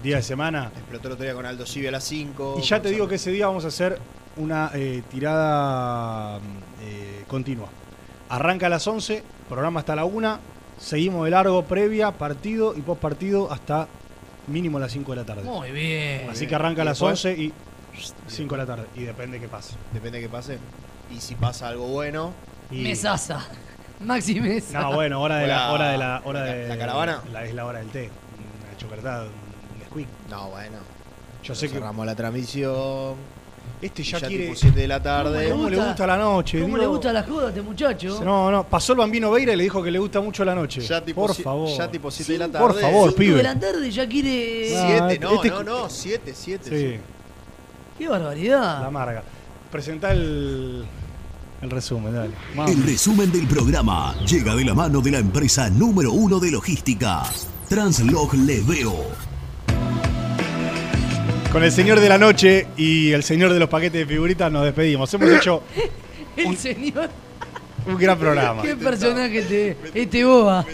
día de semana. Explotó el otro día con Aldo Civi a las 5. Y ya te digo que ese día vamos a hacer una eh, tirada eh, continua. Arranca a las 11, programa hasta la 1, seguimos de largo, previa, partido y post partido hasta mínimo las 5 de la tarde. Muy bien. Así que arranca a ¿Y las después? 11 y 5 de la tarde. Y depende qué pase. Depende de qué pase. Y si pasa algo bueno. Y- Mesasa. Maxi Mesa. No, bueno, hora de la, hora de la, hora de la caravana. La, es la hora del té. Una chocolatada, un Nesquik. No, bueno. Yo sé que cerramos la transmisión. este ya, ya quiere. tipo 7 de la tarde. ¿Cómo le gusta la noche? ¿Cómo Digo- le gusta la joda a este muchacho? No, no, pasó el bambino Veira y le dijo que le gusta mucho la noche. Ya tipo por si- favor. ya tipo 7 de la Por tarde. favor, Cinco de pibe. la tarde ya quiere. Ah, 7, este- no, este- no, no, 7, 7. Sí, Qué barbaridad. la amarga. Presentá el, el resumen, dale. Vamos. El resumen del programa llega de la mano de la empresa número uno de logística, Translog Leveo. Con el señor de la noche y el señor de los paquetes de figuritas nos despedimos. Hemos hecho El señor. un gran programa. Qué personaje te, este boba.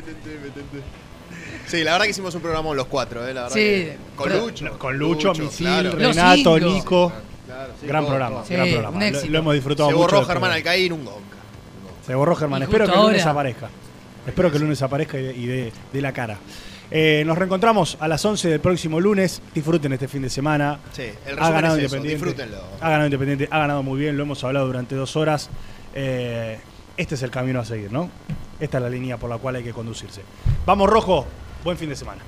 Sí, la verdad que hicimos un programa con los cuatro, ¿eh? La verdad Sí, que- con Lucho. Con Lucho, Misil, claro. Renato. Nico. Claro, sí, gran todo, programa, todo. gran Sí, programa. un Lo, hemos disfrutado Se mucho. borró de Germán todo. Alcaín, un gonca. Se borró Germán. Espero que el lunes ahora- aparezca. Espero que el lunes aparezca y de, y de- de la cara. Eh, nos reencontramos a las 11 del próximo lunes. Disfruten este fin de semana. Sí, el ha ganado es eso, Independiente. disfrútenlo. Ha ganado Independiente, ha ganado muy bien, lo hemos hablado durante dos horas. Eh, este es el camino a seguir, ¿no? Esta es la línea por la cual hay que conducirse. Vamos, Rojo, buen fin de semana.